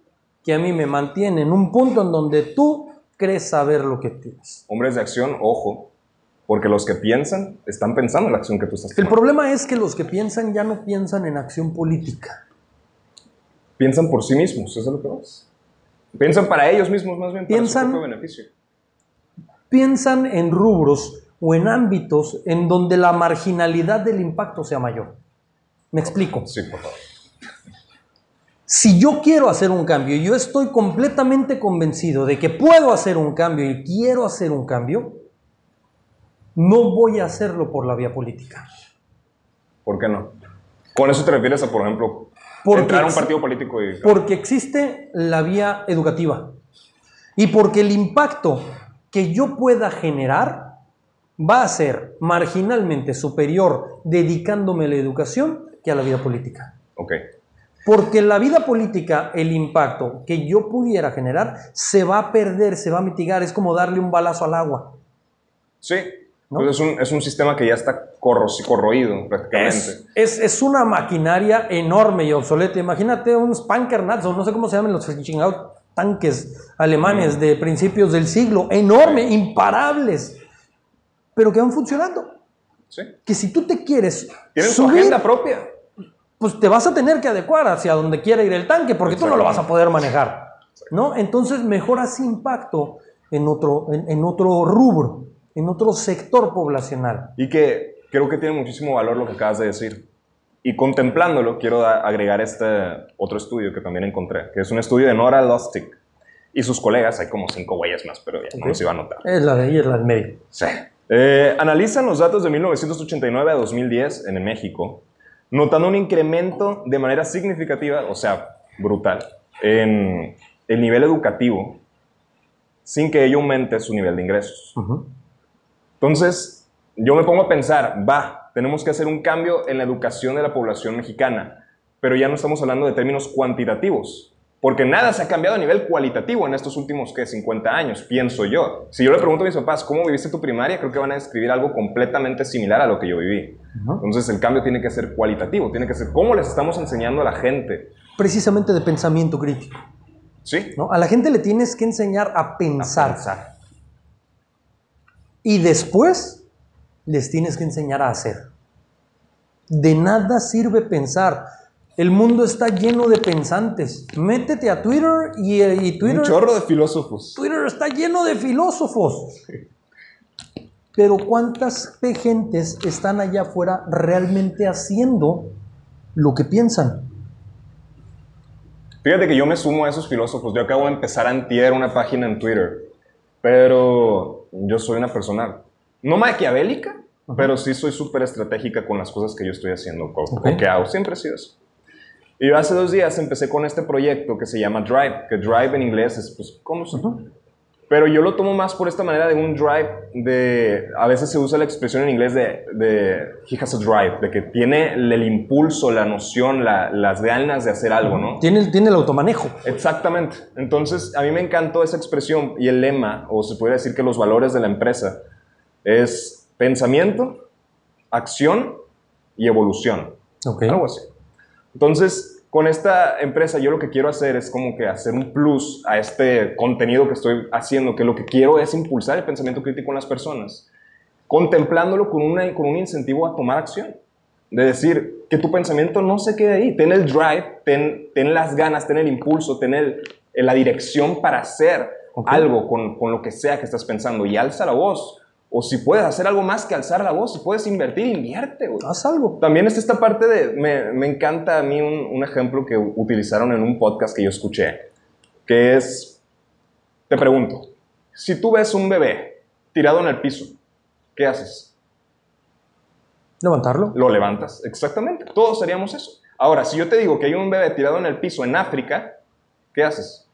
que a mí me mantiene en un punto en donde tú crees saber lo que tienes. hombres de acción, ojo, porque los que piensan están pensando en la acción que tú estás El tomando. problema es que los que piensan ya no piensan en acción política. Piensan por sí mismos, eso es lo que vas. Piensan para ellos mismos más bien, para Piensan- su propio beneficio. piensan en rubros o en ámbitos en donde la marginalidad del impacto sea mayor. Me explico. Sí, por favor. Si yo quiero hacer un cambio y yo estoy completamente convencido de que puedo hacer un cambio y quiero hacer un cambio, no voy a hacerlo por la vía política. ¿Por qué no? Con eso te refieres a, por ejemplo, Porque entrar a un partido político y... Porque existe la vía educativa y porque el impacto que yo pueda generar va a ser marginalmente superior dedicándome a la educación que a la vida política. Ok. Porque la vida política el impacto que yo pudiera generar se va a perder, se va a mitigar, es como darle un balazo al agua. Sí. ¿No? Pues es, un, es un sistema que ya está corro- corroído prácticamente. Es, es, es una maquinaria enorme y obsoleta. Imagínate un Spankernatz, o no sé cómo se llaman los chingados tanques alemanes de principios del siglo, enorme, imparables, pero que van funcionando. Sí. Que si tú te quieres Tienen su agenda propia. pues te vas a tener que adecuar hacia donde quiera ir el tanque, porque tú no lo vas a poder manejar. ¿no? Entonces mejoras impacto en otro, en, en otro rubro, en otro sector poblacional. Y que creo que tiene muchísimo valor lo que acabas de decir. Y contemplándolo, quiero agregar este otro estudio que también encontré, que es un estudio de Nora Lustig y sus colegas, hay como cinco güeyes más, pero ya no Ok. los iba a notar. Es la de ahí, es la del medio. Sí. Eh, analizan los datos de 1989 a 2010 en México, notando un incremento de manera significativa, o sea, brutal, en el nivel educativo sin que ello aumente su nivel de ingresos. Entonces, yo me pongo a pensar, va, tenemos que hacer un cambio en la educación de la población mexicana, pero ya no estamos hablando de términos cuantitativos, porque nada se ha cambiado a nivel cualitativo en estos últimos, ¿qué? 50 años, pienso yo. Si yo le pregunto a mis papás, ¿cómo viviste tu primaria? Creo que van a describir algo completamente similar a lo que yo viví. Entonces el cambio tiene que ser cualitativo, tiene que ser cómo les estamos enseñando a la gente. Precisamente de pensamiento crítico. Sí. ¿no? A la gente le tienes que enseñar a pensar. a pensar. Y después les tienes que enseñar a hacer. De nada sirve pensar. El mundo está lleno de pensantes. Métete a Twitter y, y Twitter... Un chorro de filósofos. Twitter está lleno de filósofos. Pero ¿cuántas gentes están allá afuera realmente haciendo lo que piensan? Fíjate que yo me sumo a esos filósofos. Yo acabo de empezar a antier una página en Twitter. Pero yo soy una persona no maquiavélica, pero sí soy súper estratégica con las cosas que yo estoy haciendo o, que hago. Siempre he sido eso. Y yo hace dos días empecé con este proyecto que se llama Drive, que Drive en inglés es, pues, ¿cómo se Pero yo lo tomo más por esta manera de un drive de, a veces se usa la expresión en inglés de, de he has a drive, de que tiene el, impulso, la noción, las ganas de hacer algo, ¿no? Tiene, tiene el automanejo. Exactamente. Entonces, a mí me encantó esa expresión y el lema, o se puede decir que los valores de la empresa, es pensamiento, acción y evolución. Algo así. Entonces, con esta empresa yo lo que quiero hacer es como que hacer un plus a este contenido que estoy haciendo, que lo que quiero es impulsar el pensamiento crítico en las personas, contemplándolo con, una, con un incentivo a tomar acción. De decir, que tu pensamiento no se quede ahí, ten el drive, ten, ten las ganas, ten el impulso, ten el, la dirección para hacer algo con, con, lo que sea que estás pensando. Y alza la voz o si puedes hacer algo más que alzar la voz, si puedes invertir, invierte, Haz algo. También está esta parte de, me, me encanta a mí un, un, ejemplo que utilizaron en un podcast que yo escuché, que es, te pregunto, si tú ves un bebé tirado en el piso, ¿qué haces? Levantarlo. Lo levantas, exactamente. Todos haríamos eso. Ahora, si yo te digo que hay un bebé tirado en el piso en África, ¿qué haces?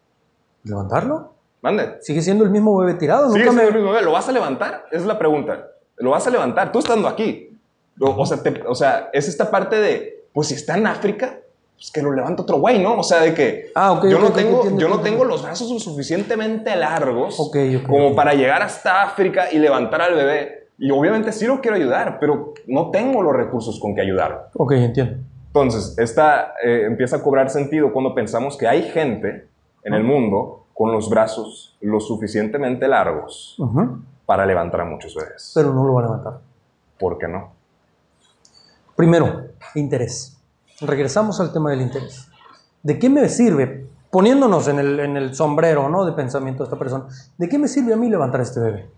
¿Levantarlo? Mande. Sigue siendo el mismo bebé tirado. Sigue siendo el mismo bebé. ¿Lo vas a levantar? es la pregunta. ¿Lo vas a levantar? Tú estando aquí. O, sea, o sea, es esta parte de, pues si está en África, pues que lo levanta otro güey, ¿no? O sea, de que ah, okay, yo, no, tengo, yo no tengo los brazos lo suficientemente largos como para llegar hasta África y levantar al bebé. Y obviamente sí lo quiero ayudar, pero no tengo los recursos con que ayudarlo. Ok, entiendo. Entonces, esta eh, empieza a cobrar sentido cuando pensamos que hay gente en el mundo con los brazos lo suficientemente largos para levantar a muchos bebés. Pero no lo va a levantar. ¿Por qué no? Primero, interés. Regresamos al tema del interés. ¿De qué me sirve, poniéndonos en el, en el sombrero ¿no? de pensamiento de esta persona, ¿de qué me sirve a mí levantar a este bebé?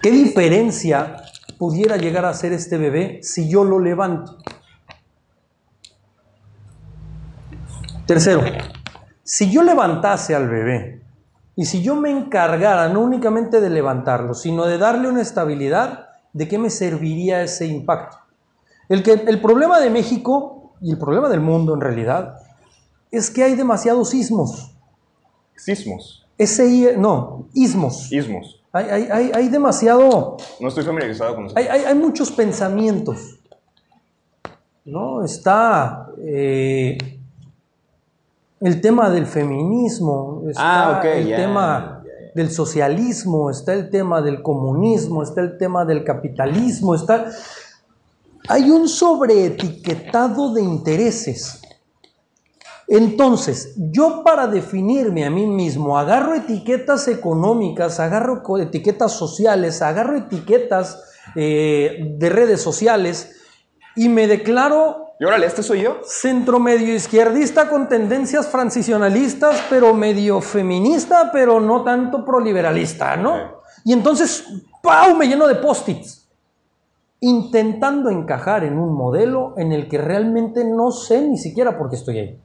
¿Qué diferencia pudiera llegar a ser este bebé si yo lo levanto? Tercero, si yo levantase al bebé y si yo me encargara no únicamente de levantarlo, sino de darle una estabilidad, ¿de qué me serviría ese impacto? El, que, el problema de México y el problema del mundo en realidad es que hay demasiados sismos. ¿Sismos? Ese, no, ismos. Ismos. Hay, hay, hay, demasiado... No estoy familiarizado con eso. Hay, hay muchos pensamientos. ¿no? Está eh, el tema del feminismo, está ah, el tema del socialismo, está el tema del comunismo, está el tema del capitalismo, está... Hay un sobreetiquetado de intereses. Entonces, yo para definirme a mí mismo, agarro etiquetas económicas, agarro etiquetas sociales, agarro etiquetas eh, de redes sociales y me declaro y órale, ¿este soy yo? Centro medio izquierdista con tendencias francisionalistas, pero medio feminista, pero no tanto proliberalista, ¿no? Y entonces, ¡pau! Me lleno de post-its. Intentando encajar en un modelo en el que realmente no sé ni siquiera por qué estoy ahí.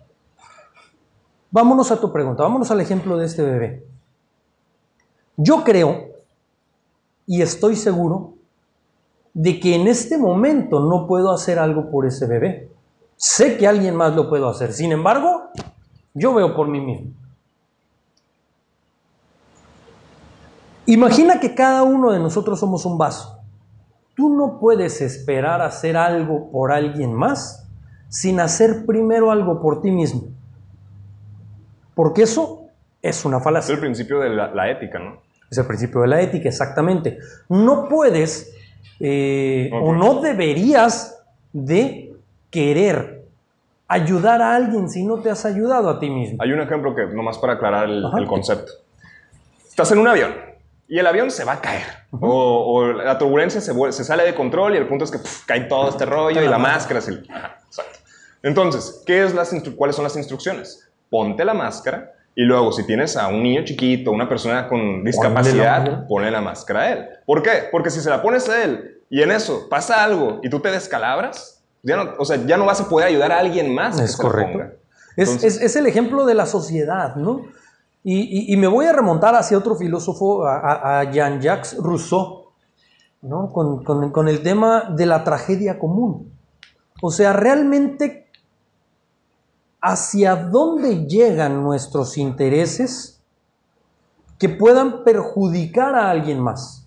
Vámonos a tu pregunta, vámonos al ejemplo de este bebé. Yo creo y estoy seguro de que en este momento no puedo hacer algo por ese bebé. Sé que alguien más lo puedo hacer. Sin embargo, yo veo por mí mismo. Imagina que cada uno de nosotros somos un vaso. Tú no puedes esperar hacer algo por alguien más sin hacer primero algo por ti mismo. Porque eso es una falacia. Es el principio de la, ética, ¿no? Es el principio de la ética, exactamente. No puedes eh, o no deberías de querer ayudar a alguien si no te has ayudado a ti mismo. Hay un ejemplo que, nomás para aclarar el, concepto. Estás en un avión y el avión se va a caer. o, la turbulencia se, se, sale de control y el punto es que cae todo este rollo y la máscara. exacto. Entonces, ¿qué es las ¿cuáles son las instrucciones? Ponte la máscara y luego, si tienes a un niño chiquito, una persona con discapacidad, ponle la máscara a él. ¿Por qué? Porque si se la pones a él y en eso pasa algo y tú te descalabras, ya no, o sea, ya no vas a poder ayudar a alguien más. Es correcto. es, el ejemplo de la sociedad, ¿no? Y, me voy a remontar hacia otro filósofo, a, Jean-Jacques Rousseau, ¿no? Con, con el tema de la tragedia común. O sea, realmente, ¿hacia dónde llegan nuestros intereses que puedan perjudicar a alguien más?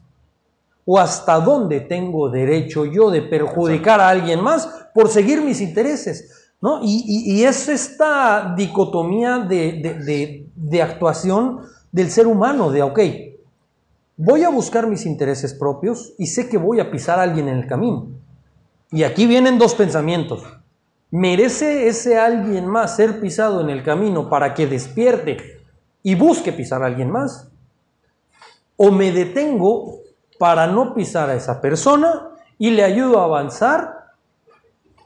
¿O hasta dónde tengo derecho yo de perjudicar a alguien más por seguir mis intereses? ¿No? Y, es esta dicotomía de, de, actuación del ser humano, de, ok, voy a buscar mis intereses propios y sé que voy a pisar a alguien en el camino. Y aquí vienen dos pensamientos. ¿Merece ese alguien más ser pisado en el camino para que despierte y busque pisar a alguien más? ¿O me detengo para no pisar a esa persona y le ayudo a avanzar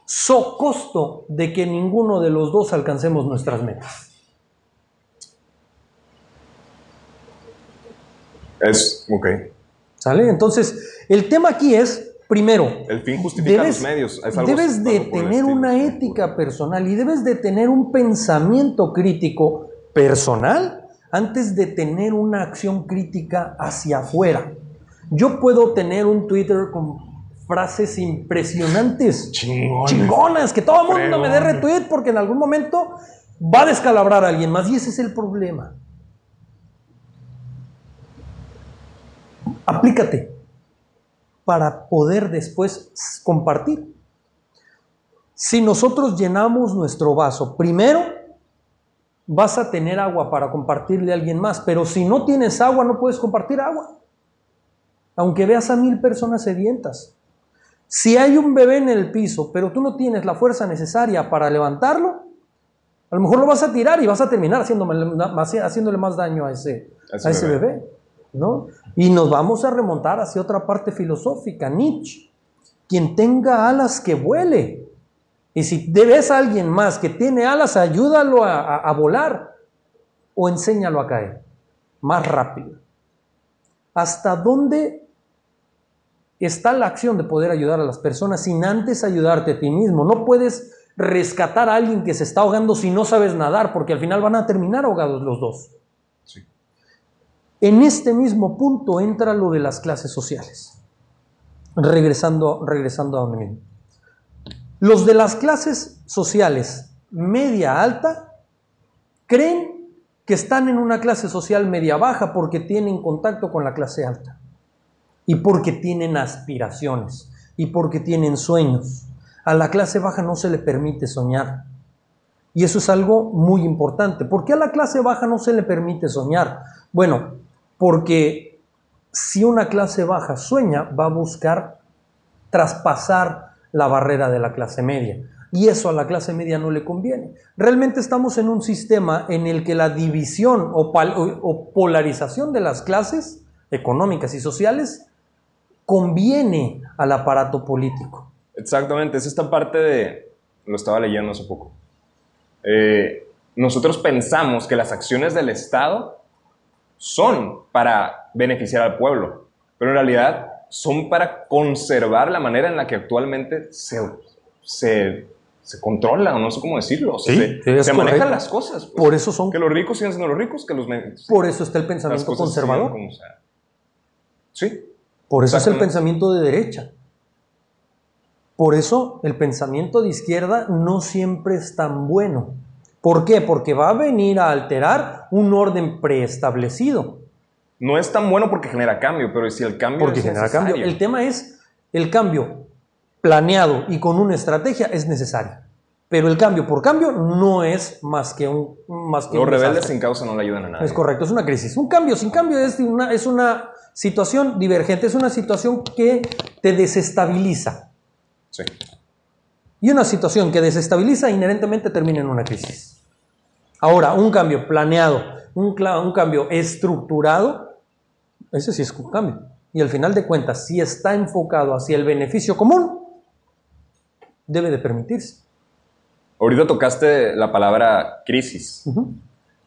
so costo de que ninguno de los dos alcancemos nuestras metas. Es, ok. ¿Sale? Entonces, el tema aquí es, primero, el fin justifica los medios. debes de tener una ética personal y debes de tener un pensamiento crítico personal antes de tener una acción crítica hacia afuera. Yo puedo tener un Twitter con frases impresionantes, chingonas, que todo el mundo me dé retweet porque en algún momento va a descalabrar a alguien más y ese es el problema. Aplícate para poder después compartir. Si nosotros llenamos nuestro vaso, primero vas a tener agua para compartirle a alguien más, pero si no tienes agua no puedes compartir agua. Aunque veas a mil personas sedientas, si hay un bebé en el piso, pero tú no tienes la fuerza necesaria para levantarlo, a lo mejor lo vas a tirar y vas a terminar haciéndole más daño a ese, a ese bebé. ¿no? Y nos vamos a remontar hacia otra parte filosófica, Nietzsche. Quien tenga alas que vuele. Y si ves a alguien más que tiene alas, ayúdalo a volar o enséñalo a caer más rápido. ¿Hasta dónde está la acción de poder ayudar a las personas sin antes ayudarte a ti mismo. No puedes rescatar a alguien que se está ahogando si no sabes nadar, porque al final van a terminar ahogados los dos. En este mismo punto entra lo de las clases sociales. Regresando, regresando a donde mismo. Los de las clases sociales media alta creen que están en una clase social media baja porque tienen contacto con la clase alta y porque tienen aspiraciones y porque tienen sueños. A la clase baja no se le permite soñar. Y eso es algo muy importante. ¿Por qué a la clase baja no se le permite soñar? Bueno, porque si una clase baja sueña, va a buscar traspasar la barrera de la clase media. Y eso a la clase media no le conviene. Realmente estamos en un sistema en el que la división o, o polarización de las clases económicas y sociales conviene al aparato político. Exactamente, es esta parte de, lo estaba leyendo hace poco, eh, nosotros pensamos que las acciones del Estado son para beneficiar al pueblo, pero en realidad son para conservar la manera en la que actualmente se, se, se controla, o no sé cómo decirlo, se, se manejan las cosas. Pues. Por eso son... Que los ricos siguen siendo los ricos, que los... Por eso está el pensamiento conservador. sí, por eso es el pensamiento de derecha. Por eso el pensamiento de izquierda no siempre es tan bueno. ¿Por qué? Porque va a venir a alterar un orden preestablecido. no es tan bueno porque genera cambio, pero si el cambio Porque es genera cambio. El tema es, el cambio planeado y con una estrategia es necesario. Pero el cambio por cambio no es más que un... Más que Los un rebeldes desastre. sin causa no le ayudan a nadie. Es correcto, es una crisis. Un cambio sin cambio es una, es una situación divergente, es una situación que te desestabiliza. Sí. Y una situación que desestabiliza inherentemente termina en una crisis. Ahora, un cambio planeado, un, un cambio estructurado, ese sí es un cambio. Y al final de cuentas, si está enfocado hacia el beneficio común, debe de permitirse. Ahorita tocaste la palabra crisis.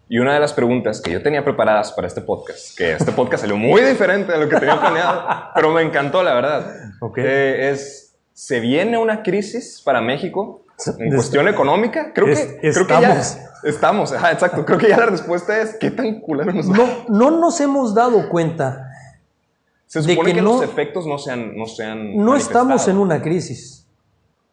Y una de las preguntas que yo tenía preparadas para este podcast, que este podcast salió muy diferente de lo que tenía planeado, [LAUGHS] pero me encantó, la verdad, Ok. eh, es, ¿se viene una crisis para México en cuestión económica? Creo que, Es- creo que ya estamos. estamos, ajá, exacto. Creo que ya la respuesta es, ¿qué tan culero nos? No, no nos hemos dado cuenta, Se de que que, no- los efectos no sean no sean no estamos en una crisis,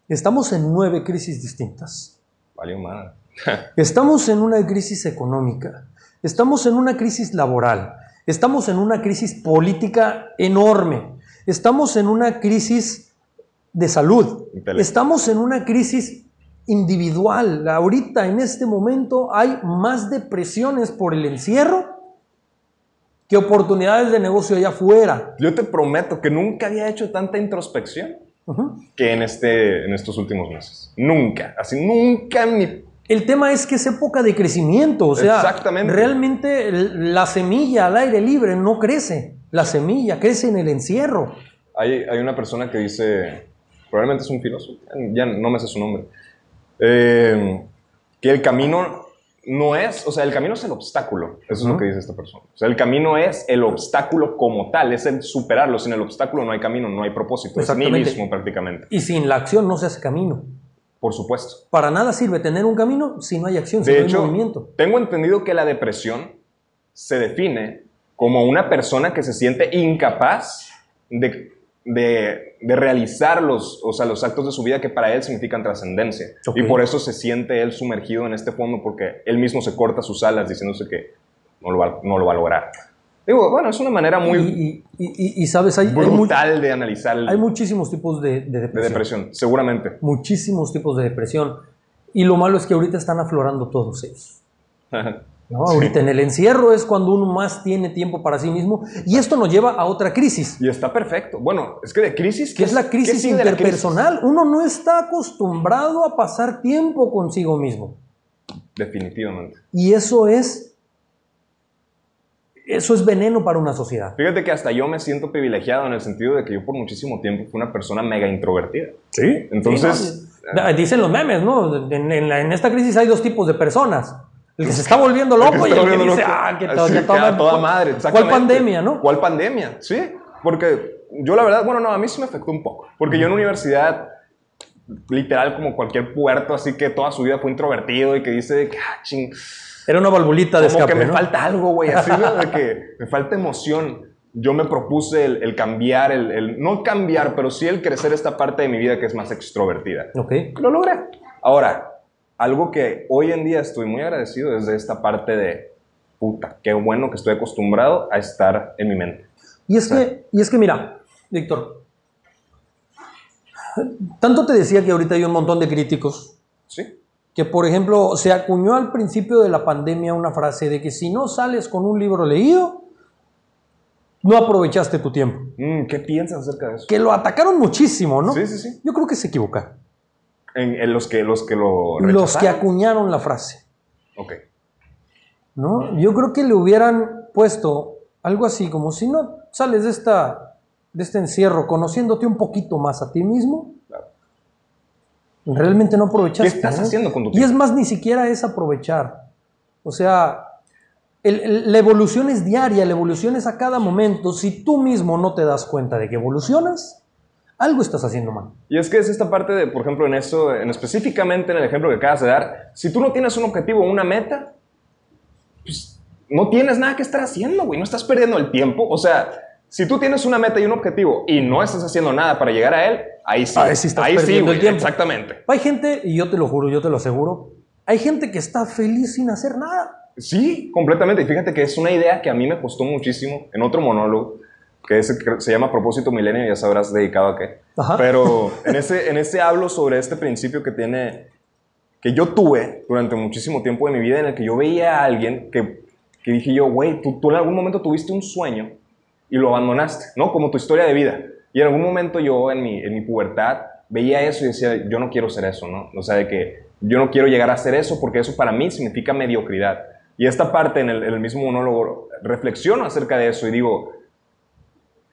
estamos en nueve crisis distintas. Valió madre. [LAUGHS] Estamos en una crisis económica, estamos en una crisis laboral, estamos en una crisis política enorme, estamos en una crisis de salud, estamos en una crisis individual. Ahorita, en este momento, hay más depresiones por el encierro que oportunidades de negocio allá afuera. Yo te prometo que nunca había hecho tanta introspección Que en, este, en estos últimos meses. Nunca. Así, nunca El tema es que es época de crecimiento, o sea, Exactamente. realmente la semilla al aire libre no crece, la semilla crece en el encierro. Hay, hay una persona que dice, probablemente es un filósofo, ya no me sé su nombre, eh, que el camino no es, o sea, el camino es el obstáculo, eso es lo que dice esta persona. O sea, el camino es el obstáculo como tal, es el superarlo. Sin el obstáculo no hay camino, no hay propósito, es nihilismo prácticamente, Y sin la acción no se hace camino. por supuesto. Para nada sirve tener un camino si no hay acción, si De no hecho, hay movimiento. tengo entendido que la depresión se define como una persona que se siente incapaz de, de- de realizar los, o sea, los actos de su vida que para él significan trascendencia. Y por eso se siente él sumergido en este fondo porque él mismo se corta sus alas diciéndose que no lo va, no lo va a lograr. Digo, bueno, es una manera muy Y, y- y- y, sabes, hay, brutal de analizar el- hay muchísimos tipos de, de de depresión. depresión, seguramente. Muchísimos tipos de depresión. Y lo malo es que ahorita están aflorando todos ellos. ¿No? Ahorita en el encierro es cuando uno más tiene tiempo para sí mismo. Y esto nos lleva a otra crisis. y está perfecto. Bueno, es que de crisis... que es la ¿qué crisis sigue de la crisis? interpersonal. Uno no está acostumbrado a pasar tiempo consigo mismo. Definitivamente. Y eso es eso es veneno para una sociedad. Fíjate que hasta yo me siento privilegiado en el sentido de que yo por muchísimo tiempo fui una persona mega introvertida. Sí. Entonces, dicen los memes, ¿no? En, en la- en esta crisis hay dos tipos de personas. El que se está volviendo loco El y el que dice, loco. ah, que Así to- ya que toma- toda madre. ¿Cuál pandemia, no? ¿Cuál pandemia? Sí, porque yo la verdad, bueno, no, a mí sí me afectó un poco. Porque yo en universidad, literal como cualquier puerto, así que toda su vida fue introvertido y que dice, que, ah, ching, Era una valvulita de como escape, que me falta algo, güey, así, de que [LAUGHS] me falta emoción. Yo me propuse el, el cambiar, el, el- no cambiar, pero sí el crecer esta parte de mi vida que es más extrovertida. Ok. Lo logré. Ahora, algo que hoy en día estoy muy agradecido es de esta parte de, puta, qué bueno que estoy acostumbrado a estar en mi mente. Y es, que, y es que, mira, Víctor, tanto te decía que ahorita hay un montón de críticos ¿Sí? que, por ejemplo, se acuñó al principio de la pandemia una frase de que si no sales con un libro leído, no aprovechaste tu tiempo. Mm, ¿Qué piensas acerca de eso? Que lo atacaron muchísimo, ¿no? Sí, sí, sí. Yo creo que se equivocaron. En, en los, que, los que lo Los que rechazaron. acuñaron la frase, Ok. ¿no? Yo creo que le hubieran puesto algo así como si no sales de esta de este encierro conociéndote un poquito más a ti mismo, Claro. realmente no ¿Qué aprovechaste. estás ¿no? haciendo con tu Y tiempo? es más, ni siquiera es aprovechar. O sea, el- el- la evolución es diaria, la evolución es a cada momento. Si tú mismo no te das cuenta de que evolucionas, algo estás haciendo mal. Y es que es esta parte de, por ejemplo, en eso, en específicamente en el ejemplo que acabas de dar, si tú no tienes un objetivo o una meta, pues no tienes nada que estar haciendo, güey, no estás perdiendo el tiempo. O sea, si tú tienes una meta y un objetivo y no estás haciendo nada para llegar a él, ahí sí. Ahí sí estás perdiendo güey, el tiempo. Exactamente. Hay gente, y yo te lo juro, yo te lo aseguro, hay gente que está feliz sin hacer nada. Sí, completamente. Y fíjate que es una idea que a mí me costó muchísimo en otro monólogo, que, es, que se llama Propósito Milenio, ya sabrás dedicado a qué. Pero en ese, en ese hablo sobre este principio que tiene, que yo tuve durante muchísimo tiempo de mi vida, en el que yo veía a alguien que, que dije yo, güey, tú, tú en algún momento tuviste un sueño y lo abandonaste, ¿no? Como tu historia de vida. Y en algún momento yo en mi, en mi pubertad veía eso y decía, yo no quiero ser eso, ¿no? O sea, de que yo no quiero llegar a ser eso porque eso para mí significa mediocridad. Y esta parte en el, en el mismo monólogo reflexiono acerca de eso y digo,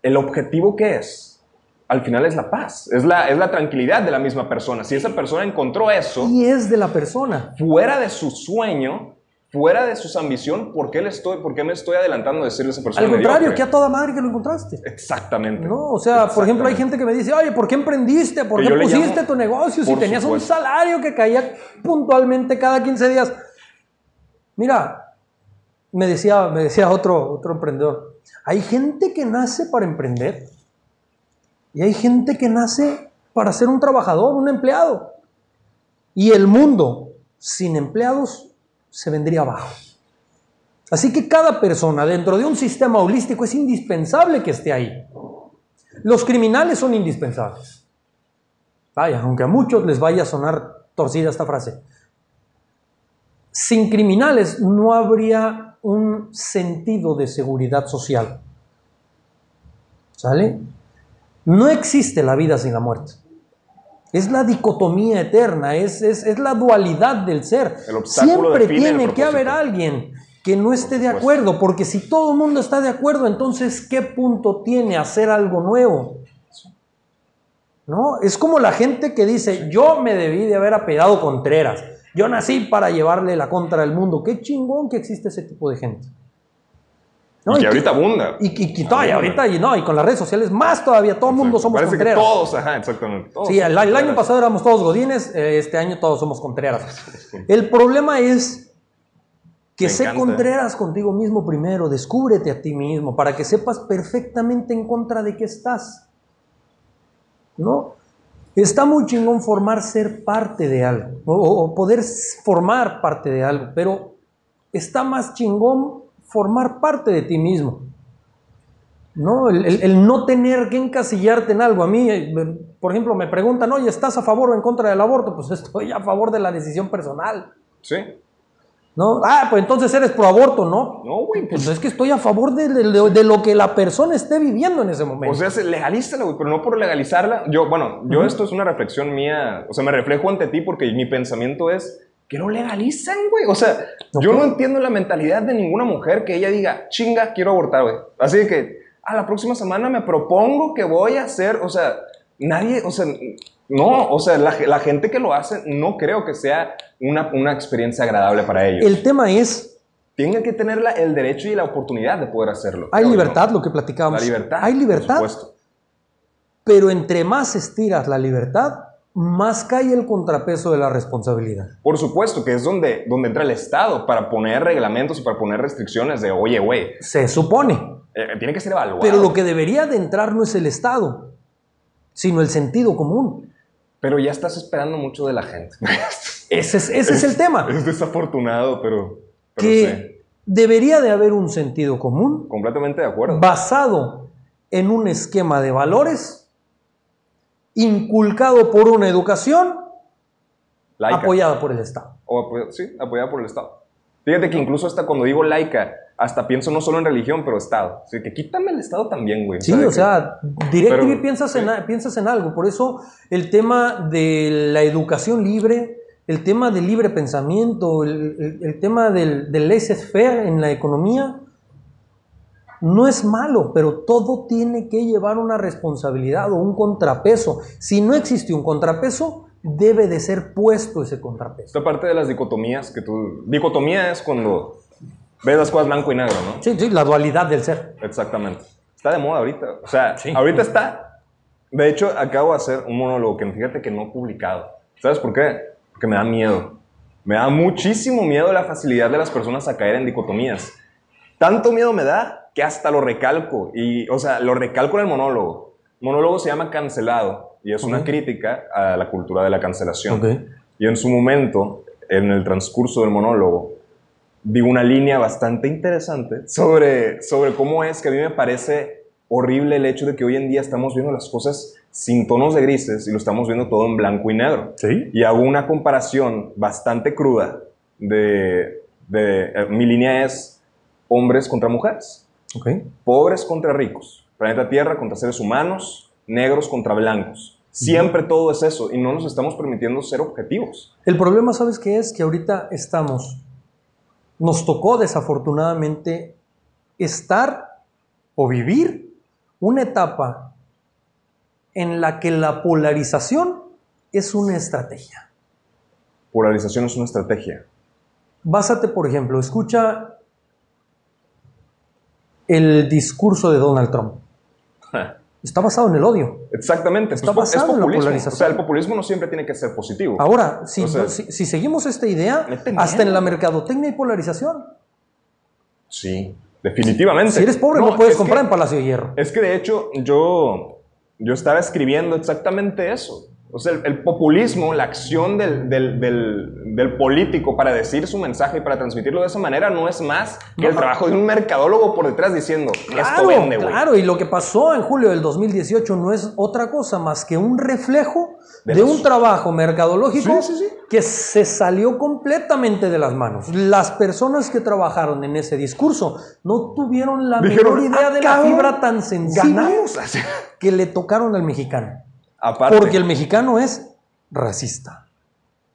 ¿el objetivo qué es? Al final es la paz, es la, es la tranquilidad de la misma persona. Si esa persona encontró eso... Y es de la persona. Fuera de su sueño, fuera de su ambición, ¿por qué, le estoy, ¿por qué me estoy adelantando a decirle a esa persona? Al contrario, que a toda madre que lo encontraste. Exactamente. No, o sea, por ejemplo, hay gente que me dice, oye, ¿por qué emprendiste? ¿Por qué pusiste tu negocio si tenías un salario que caía puntualmente cada 15 días? Mira, me decía, me decía otro, otro emprendedor, hay gente que nace para emprender y hay gente que nace para ser un trabajador, un empleado. Y el mundo sin empleados se vendría abajo. Así que cada persona dentro de un sistema holístico es indispensable que esté ahí. Los criminales son indispensables. Vaya, aunque a muchos les vaya a sonar torcida esta frase. Sin criminales no habría un sentido de seguridad social. ¿Sale? No existe la vida sin la muerte. Es la dicotomía eterna, es, es, la dualidad del ser. Siempre tiene que haber alguien que no esté de acuerdo, porque si todo el mundo está de acuerdo, entonces ¿qué punto tiene hacer algo nuevo? ¿No? Es como la gente que dice, yo me debí de haber apegado Contreras. Yo nací para llevarle la contra al mundo. Qué chingón que existe ese tipo de gente. Y, que ahorita abunda. Y, y, ahorita, y, no, y con las redes sociales más todavía, todo el mundo somos Parece Que todos, ajá, exactamente. sí, el, año pasado éramos todos godines, eh, este año todos somos contreras. El problema es que sé contreras contigo mismo primero, descúbrete a ti mismo, para que sepas perfectamente en contra de qué estás. ¿No? Está muy chingón formar ser parte de algo, o, poder formar parte de algo, pero está más chingón formar parte de ti mismo. ¿no? El, no tener que encasillarte en algo. A mí, eh, por ejemplo, me preguntan, oye, ¿estás a favor o en contra del aborto? Pues estoy a favor de la decisión personal. Sí. ¿No? Ah, pues entonces eres pro aborto, ¿no? No, güey. Pues, es que estoy a favor de, de, lo que la persona esté viviendo en ese momento. O sea, legalízala, güey, pero no por legalizarla. Yo, bueno, yo esto es una reflexión mía, o sea, me reflejo ante ti porque mi pensamiento es que no legalicen, güey. O sea, yo no entiendo la mentalidad de ninguna mujer que ella diga, chinga, quiero abortar, güey. Así de que, a la próxima semana me propongo que voy a hacer, o sea, nadie, o sea, no, o sea, la, gente que lo hace no creo que sea una, una, experiencia agradable para ellos. El tema es... Tienen que tener el derecho y la oportunidad de poder hacerlo. Hay libertad, lo que platicábamos. La libertad. Hay libertad. Por supuesto. Pero entre más estiras la libertad, más cae el contrapeso de la responsabilidad. Por supuesto, que es donde, donde entra el Estado para poner reglamentos y para poner restricciones de, oye, güey. Se supone. Eh, tiene que ser evaluado. Pero lo que debería de entrar no es el Estado, sino el sentido común. Pero ya estás esperando mucho de la gente. [LAUGHS] ese es, ese es, el tema. Es desafortunado, pero... que debería de haber un sentido común. Completamente de acuerdo. Basado en un esquema de valores inculcado por una educación apoyada por el Estado. O, sí, apoyada por el Estado. Fíjate que incluso hasta cuando digo laica, hasta pienso no solo en religión, pero Estado. Así que quítame el Estado también, güey. Sí, o sea, directamente piensas, en, piensas en algo. Por eso el tema de la educación libre, el tema del libre pensamiento, el, tema del, del laissez-faire en la economía, no es malo, pero todo tiene que llevar una responsabilidad o un contrapeso. Si no existe un contrapeso, debe de ser puesto ese contrapeso. Esta parte de las dicotomías que tú... Dicotomía es cuando ves las cosas blanco y negro, ¿no? Sí, sí, la dualidad del ser. Exactamente. Está de moda ahorita. O sea, ahorita está... De hecho, acabo de hacer un monólogo que fíjate que no he publicado. ¿Sabes por qué? Porque me da miedo. Me da muchísimo miedo la facilidad de las personas a caer en dicotomías. Tanto miedo me da que hasta lo recalco. Y, o sea, lo recalco en el monólogo. Monólogo se llama Cancelado y es una crítica a la cultura de la cancelación. Y en su momento, en el transcurso del monólogo, vi una línea bastante interesante sobre, sobre cómo es que a mí me parece horrible el hecho de que hoy en día estamos viendo las cosas sin tonos de grises y lo estamos viendo todo en blanco y negro. Sí. Y hago una comparación bastante cruda de, de eh, mi línea es hombres contra mujeres, pobres contra ricos, planeta Tierra contra seres humanos, negros contra blancos. Siempre todo es eso y no nos estamos permitiendo ser objetivos. El problema, ¿sabes qué es? Que ahorita estamos, nos tocó desafortunadamente estar o vivir una etapa en la que la polarización es una estrategia. Polarización es una estrategia. Básate, por ejemplo, escucha el discurso de Donald Trump. Está basado en el odio. Exactamente, Está pues, es basado en la polarización. O sea, el populismo no siempre tiene que ser positivo. Ahora, si, O sea- si- si seguimos esta idea, hasta en la mercadotecnia hay polarización. Sí, definitivamente. Si eres pobre, no, es puedes que- comprar en Palacio de Hierro. Es que de hecho yo, yo estaba escribiendo exactamente eso. O sea, el, el populismo, la acción del, del- del- del político para decir su mensaje y para transmitirlo de esa manera no es más que el No. trabajo de un mercadólogo por detrás diciendo, Claro, esto vende, güey. claro, y lo que pasó en julio del 2018 no es otra cosa más que un reflejo De de, un trabajo mercadológico Sí, sí, sí. que se salió completamente de las manos. Las personas que trabajaron en ese discurso no tuvieron la menor idea "Ah, de la fibra tan. Así. [LAUGHS] que le tocaron al mexicano. Aparte, Porque el mexicano es racista.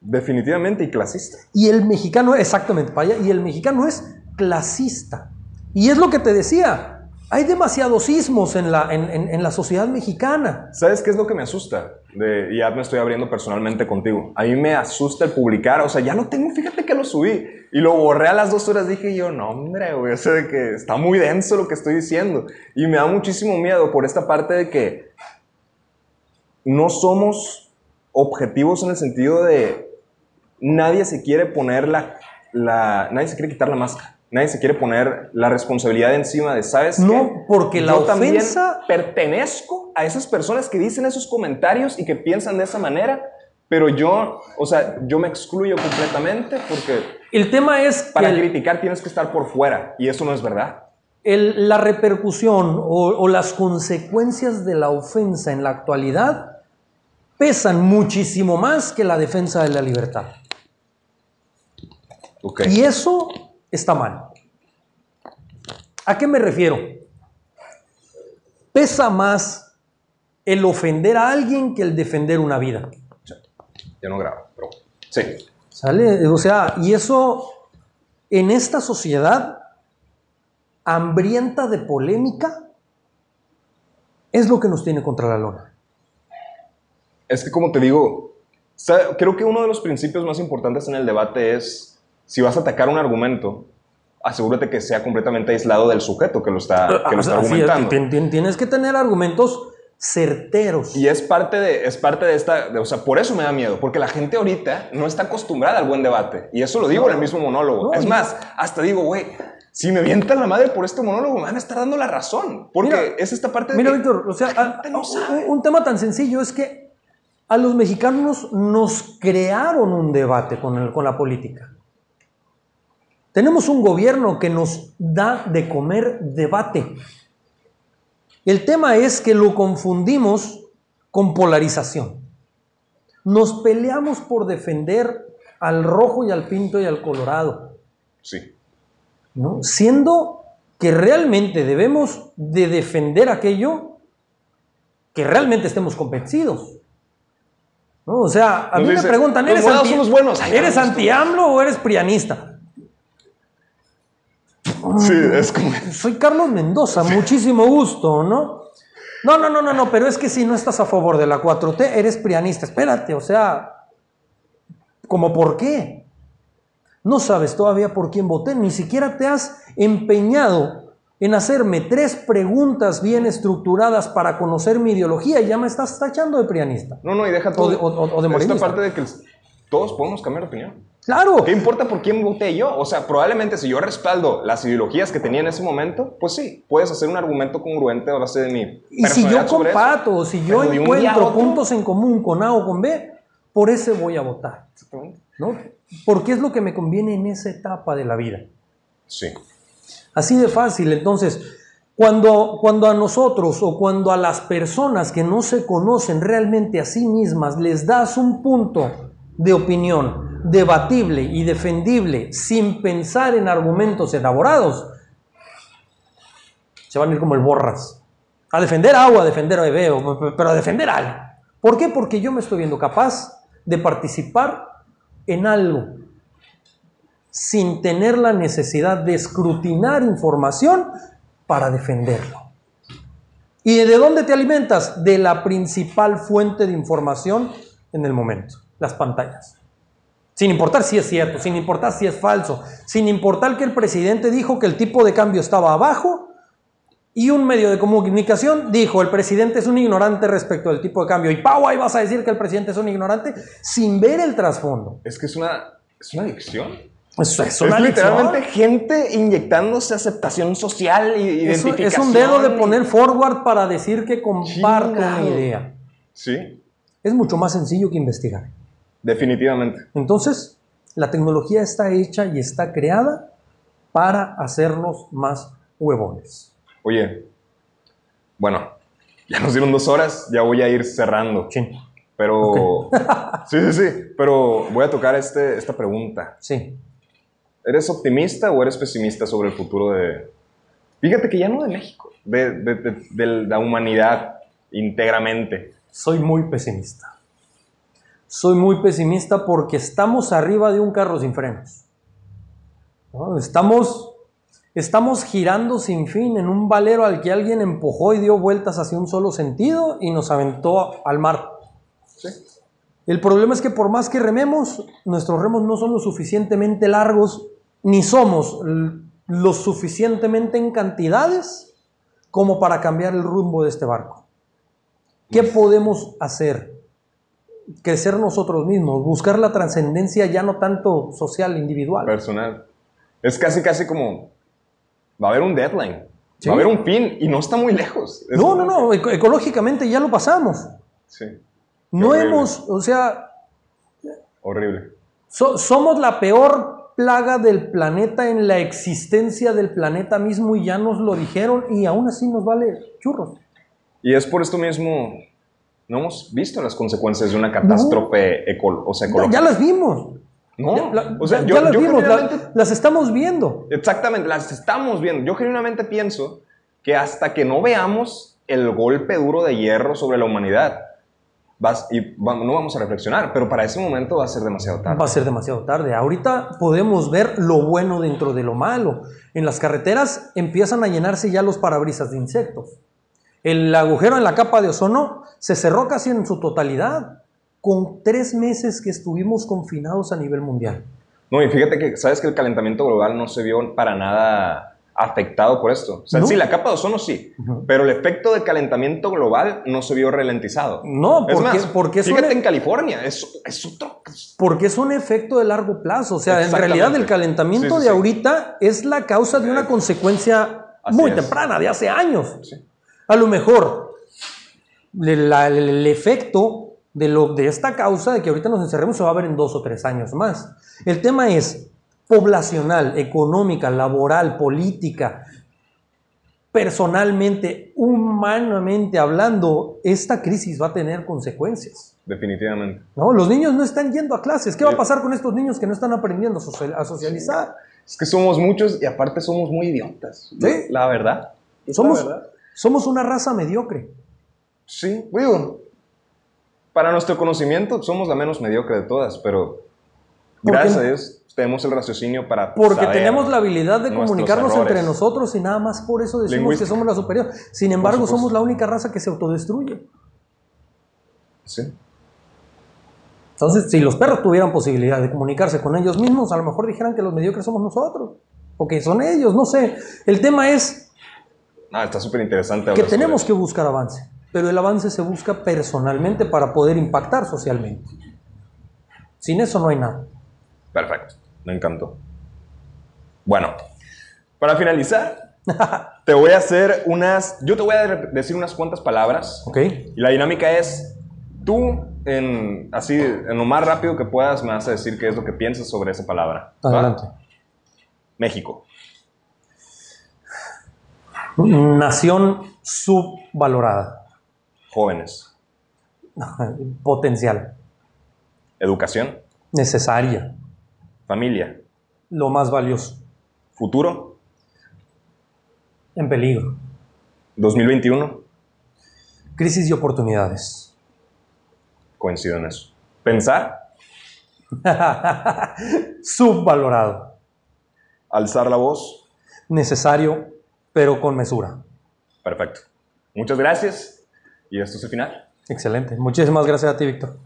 Definitivamente y clasista. Y el mexicano, exactamente, para allá, y el mexicano es clasista. Y es lo que te decía, hay demasiados sismos en la, en, en- en la sociedad mexicana. ¿Sabes qué es lo que me asusta? De, y ya me estoy abriendo personalmente contigo. A mí me asusta el publicar. O sea, ya lo tengo, fíjate que lo subí. Y lo borré a las dos horas. Dije yo, no, hombre, güey. O sea, de que está muy denso lo que estoy diciendo. Y me da muchísimo miedo por esta parte de que no somos objetivos en el sentido de nadie se quiere poner la, la- nadie se quiere quitar la máscara. Nadie se quiere poner la responsabilidad encima de, ¿sabes No, qué? porque la Yo también ofensa- pertenezco a esas personas que dicen esos comentarios y que piensan de esa manera, pero yo, o sea, yo me excluyo completamente porque El tema es que para el- criticar tienes que estar por fuera y eso no es verdad. el- la repercusión o, o las consecuencias de la ofensa en la actualidad pesan muchísimo más que la defensa de la libertad. Y eso está mal. ¿A qué me refiero? Pesa más el ofender a alguien que el defender una vida. Ya no grabo, pero sí. ¿Sale? O sea, y eso en esta sociedad hambrienta de polémica es lo que nos tiene contra la lona. Es que como te digo, creo que uno de los principios más importantes en el debate es, si vas a atacar un argumento, asegúrate que sea completamente aislado del sujeto que lo está, que lo está Así es, argumentando. tien- tien- tienes que tener argumentos certeros. Y es parte de, es parte de esta, de- o sea, por eso me da miedo, porque la gente ahorita no está acostumbrada al buen debate. Y eso lo digo en el mismo monólogo. No, es más, hasta digo, güey, si me vientan la madre por este monólogo, me van a estar dando la razón. Porque Mira, es esta parte de Mira, que- Víctor, o sea, a- gente no un- sabe. un, tema tan sencillo es que a los mexicanos nos crearon un debate con, el- con la política. Tenemos un gobierno que nos da de comer debate. El tema es que lo confundimos con polarización. Nos peleamos por defender al rojo y al pinto y al colorado. Sí. ¿no? Siendo que realmente debemos de defender aquello que realmente estemos convencidos. ¿no? O sea, a Nos mí dice, me preguntan, "Los ¿eres, anti, buenos". ¿eres anti-AMLO o eres prianista? Sí, es como... [LAUGHS] Soy Carlos Mendoza, muchísimo gusto, ¿no? No, no, no, no, no, pero es que si no estás a favor de la 4T, eres prianista. Espérate, o sea, ¿cómo por qué? No sabes todavía por quién voté, ni siquiera te has empeñado en hacerme tres preguntas bien estructuradas para conocer mi ideología y ya me estás tachando de prianista. No, no, y deja todo. O de- o- o- o de Esta morenista. parte de que todos podemos cambiar de opinión. Claro, ¿Qué importa por quién voté yo? O sea, probablemente si yo respaldo las ideologías que tenía en ese momento, pues sí, puedes hacer un argumento congruente a base de mi y si yo comparto, si yo encuentro puntos en común con A o con B, por ese voy a votar. Exactamente. ¿no? Porque es lo que me conviene en esa etapa de la vida. Sí. Así de fácil. Entonces, cuando, cuando a nosotros o cuando a las personas que no se conocen realmente a sí mismas les das un punto de opinión debatible y defendible sin pensar en argumentos elaborados, se van a ir como el borras. A defender agua, a defender a bebé, pero a defender algo. ¿Por qué? Porque yo me estoy viendo capaz de participar en algo sin tener la necesidad de escrutinar información para defenderlo. ¿Y de dónde te alimentas? De la principal fuente de información en el momento, las pantallas. Sin importar si es cierto, sin importar si es falso, sin importar que el presidente dijo que el tipo de cambio estaba abajo y un medio de comunicación dijo el presidente es un ignorante respecto al tipo de cambio. Y Pau, ahí vas a decir que el presidente es un ignorante sin ver el trasfondo. Es que es una, es una adicción. Es, es, Es una literalmente adicción. gente inyectándose aceptación social y Es, es un dedo de poner forward para decir que comparto una idea. Sí, Es mucho más sencillo que investigar. Definitivamente. Entonces, la tecnología está hecha y está creada para hacernos más huevones. Oye, bueno, ya nos dieron dos horas, ya voy a ir cerrando. Sí, Pero, [LAUGHS] sí, sí, sí, pero voy a tocar este, esta pregunta. sí. ¿Eres optimista o eres pesimista sobre el futuro de... Fíjate que ya no de México, de, de- de- de la humanidad íntegramente. Soy muy pesimista. Soy muy pesimista porque estamos arriba de un carro sin frenos. ¿no? Estamos, estamos girando sin fin en un valero al que alguien empujó y dio vueltas hacia un solo sentido y nos aventó al mar. El problema es que por más que rememos, nuestros remos no son lo suficientemente largos, ni somos lo suficientemente en cantidades como para cambiar el rumbo de este barco. ¿Qué podemos hacer? Crecer nosotros mismos, buscar la trascendencia ya no tanto social, individual. Personal. Es casi, casi como... Va a haber un deadline. Sí. Va a haber un fin y no está muy lejos. Es No, no, no, eco- ecológicamente ya lo pasamos. Sí, No horrible. hemos, o sea, horrible. So- somos la peor plaga del planeta en la existencia del planeta mismo y ya nos lo dijeron y aún así nos vale churros. Y es por esto mismo... No hemos visto las consecuencias de una catástrofe eco- o sea, ecológica. ya las vimos. No, Ya, la- o sea, ya- yo, ya las yo vimos, la- las estamos viendo. Exactamente, las estamos viendo. Yo genuinamente pienso que hasta que no veamos el golpe duro de hierro sobre la humanidad, vas, y va- no vamos a reflexionar, pero para ese momento va a ser demasiado tarde. Va a ser demasiado tarde. Ahorita podemos ver lo bueno dentro de lo malo. En las carreteras empiezan a llenarse ya los parabrisas de insectos. El agujero en la capa de ozono se cerró casi en su totalidad con tres meses que estuvimos confinados a nivel mundial. No, y fíjate que, ¿sabes que el calentamiento global no se vio para nada afectado por esto? O sea, No. sí, la capa de ozono sí, pero el efecto de calentamiento global no se vio ralentizado. No, es porque, más, porque, es un, fíjate e- en California, es, es otro... porque es un efecto de largo plazo. O sea, en realidad el calentamiento Sí, sí, de sí. ahorita es la causa de una consecuencia Así muy es. temprana, de hace años. Sí. A lo mejor el, la- el- el efecto de, lo, de esta causa de que ahorita nos encerremos se va a ver en dos o tres años más. El tema es poblacional, económica, laboral, política, personalmente, humanamente hablando, esta crisis va a tener consecuencias. Definitivamente. ¿no? Los niños no están yendo a clases. ¿Qué va a pasar con estos niños que no están aprendiendo a social- a socializar? Es que somos muchos y aparte somos muy idiotas. Sí. La verdad. La Somos, verdad. Somos una raza mediocre. Sí, digo, para nuestro conocimiento somos la menos mediocre de todas, pero ¿Por gracias a Dios tenemos el raciocinio para Porque saber tenemos la habilidad de comunicarnos errores. entre nosotros y nada más por eso decimos Lingüística. que somos la superior. Sin embargo, somos la única raza que se autodestruye. Sí. Entonces, si los perros tuvieran posibilidad de comunicarse con ellos mismos, a lo mejor dijeran que los mediocres somos nosotros. O que son ellos, no sé. El tema es Ah, está súper interesante. que tenemos que buscar avance. Pero el avance se busca personalmente para poder impactar socialmente. Sin eso no hay nada. Perfecto, me encantó. Bueno, para finalizar, [LAUGHS] te voy a hacer unas, yo te voy a de- decir unas cuantas palabras ¿Ok? y la dinámica es, tú en así, en lo más rápido que puedas me vas a decir qué es lo que piensas sobre esa palabra. ¿va? Adelante. México. Nación subvalorada. Jóvenes. [LAUGHS] Potencial. Educación. Necesaria. Familia. Lo más valioso. Futuro. En peligro. 2021. Crisis y oportunidades. Coincido en eso. Pensar. [LAUGHS] Subvalorado. Alzar la voz. Necesario, pero con mesura. Perfecto. Muchas gracias. Y esto es el final. Excelente. Muchísimas gracias a ti, Víctor.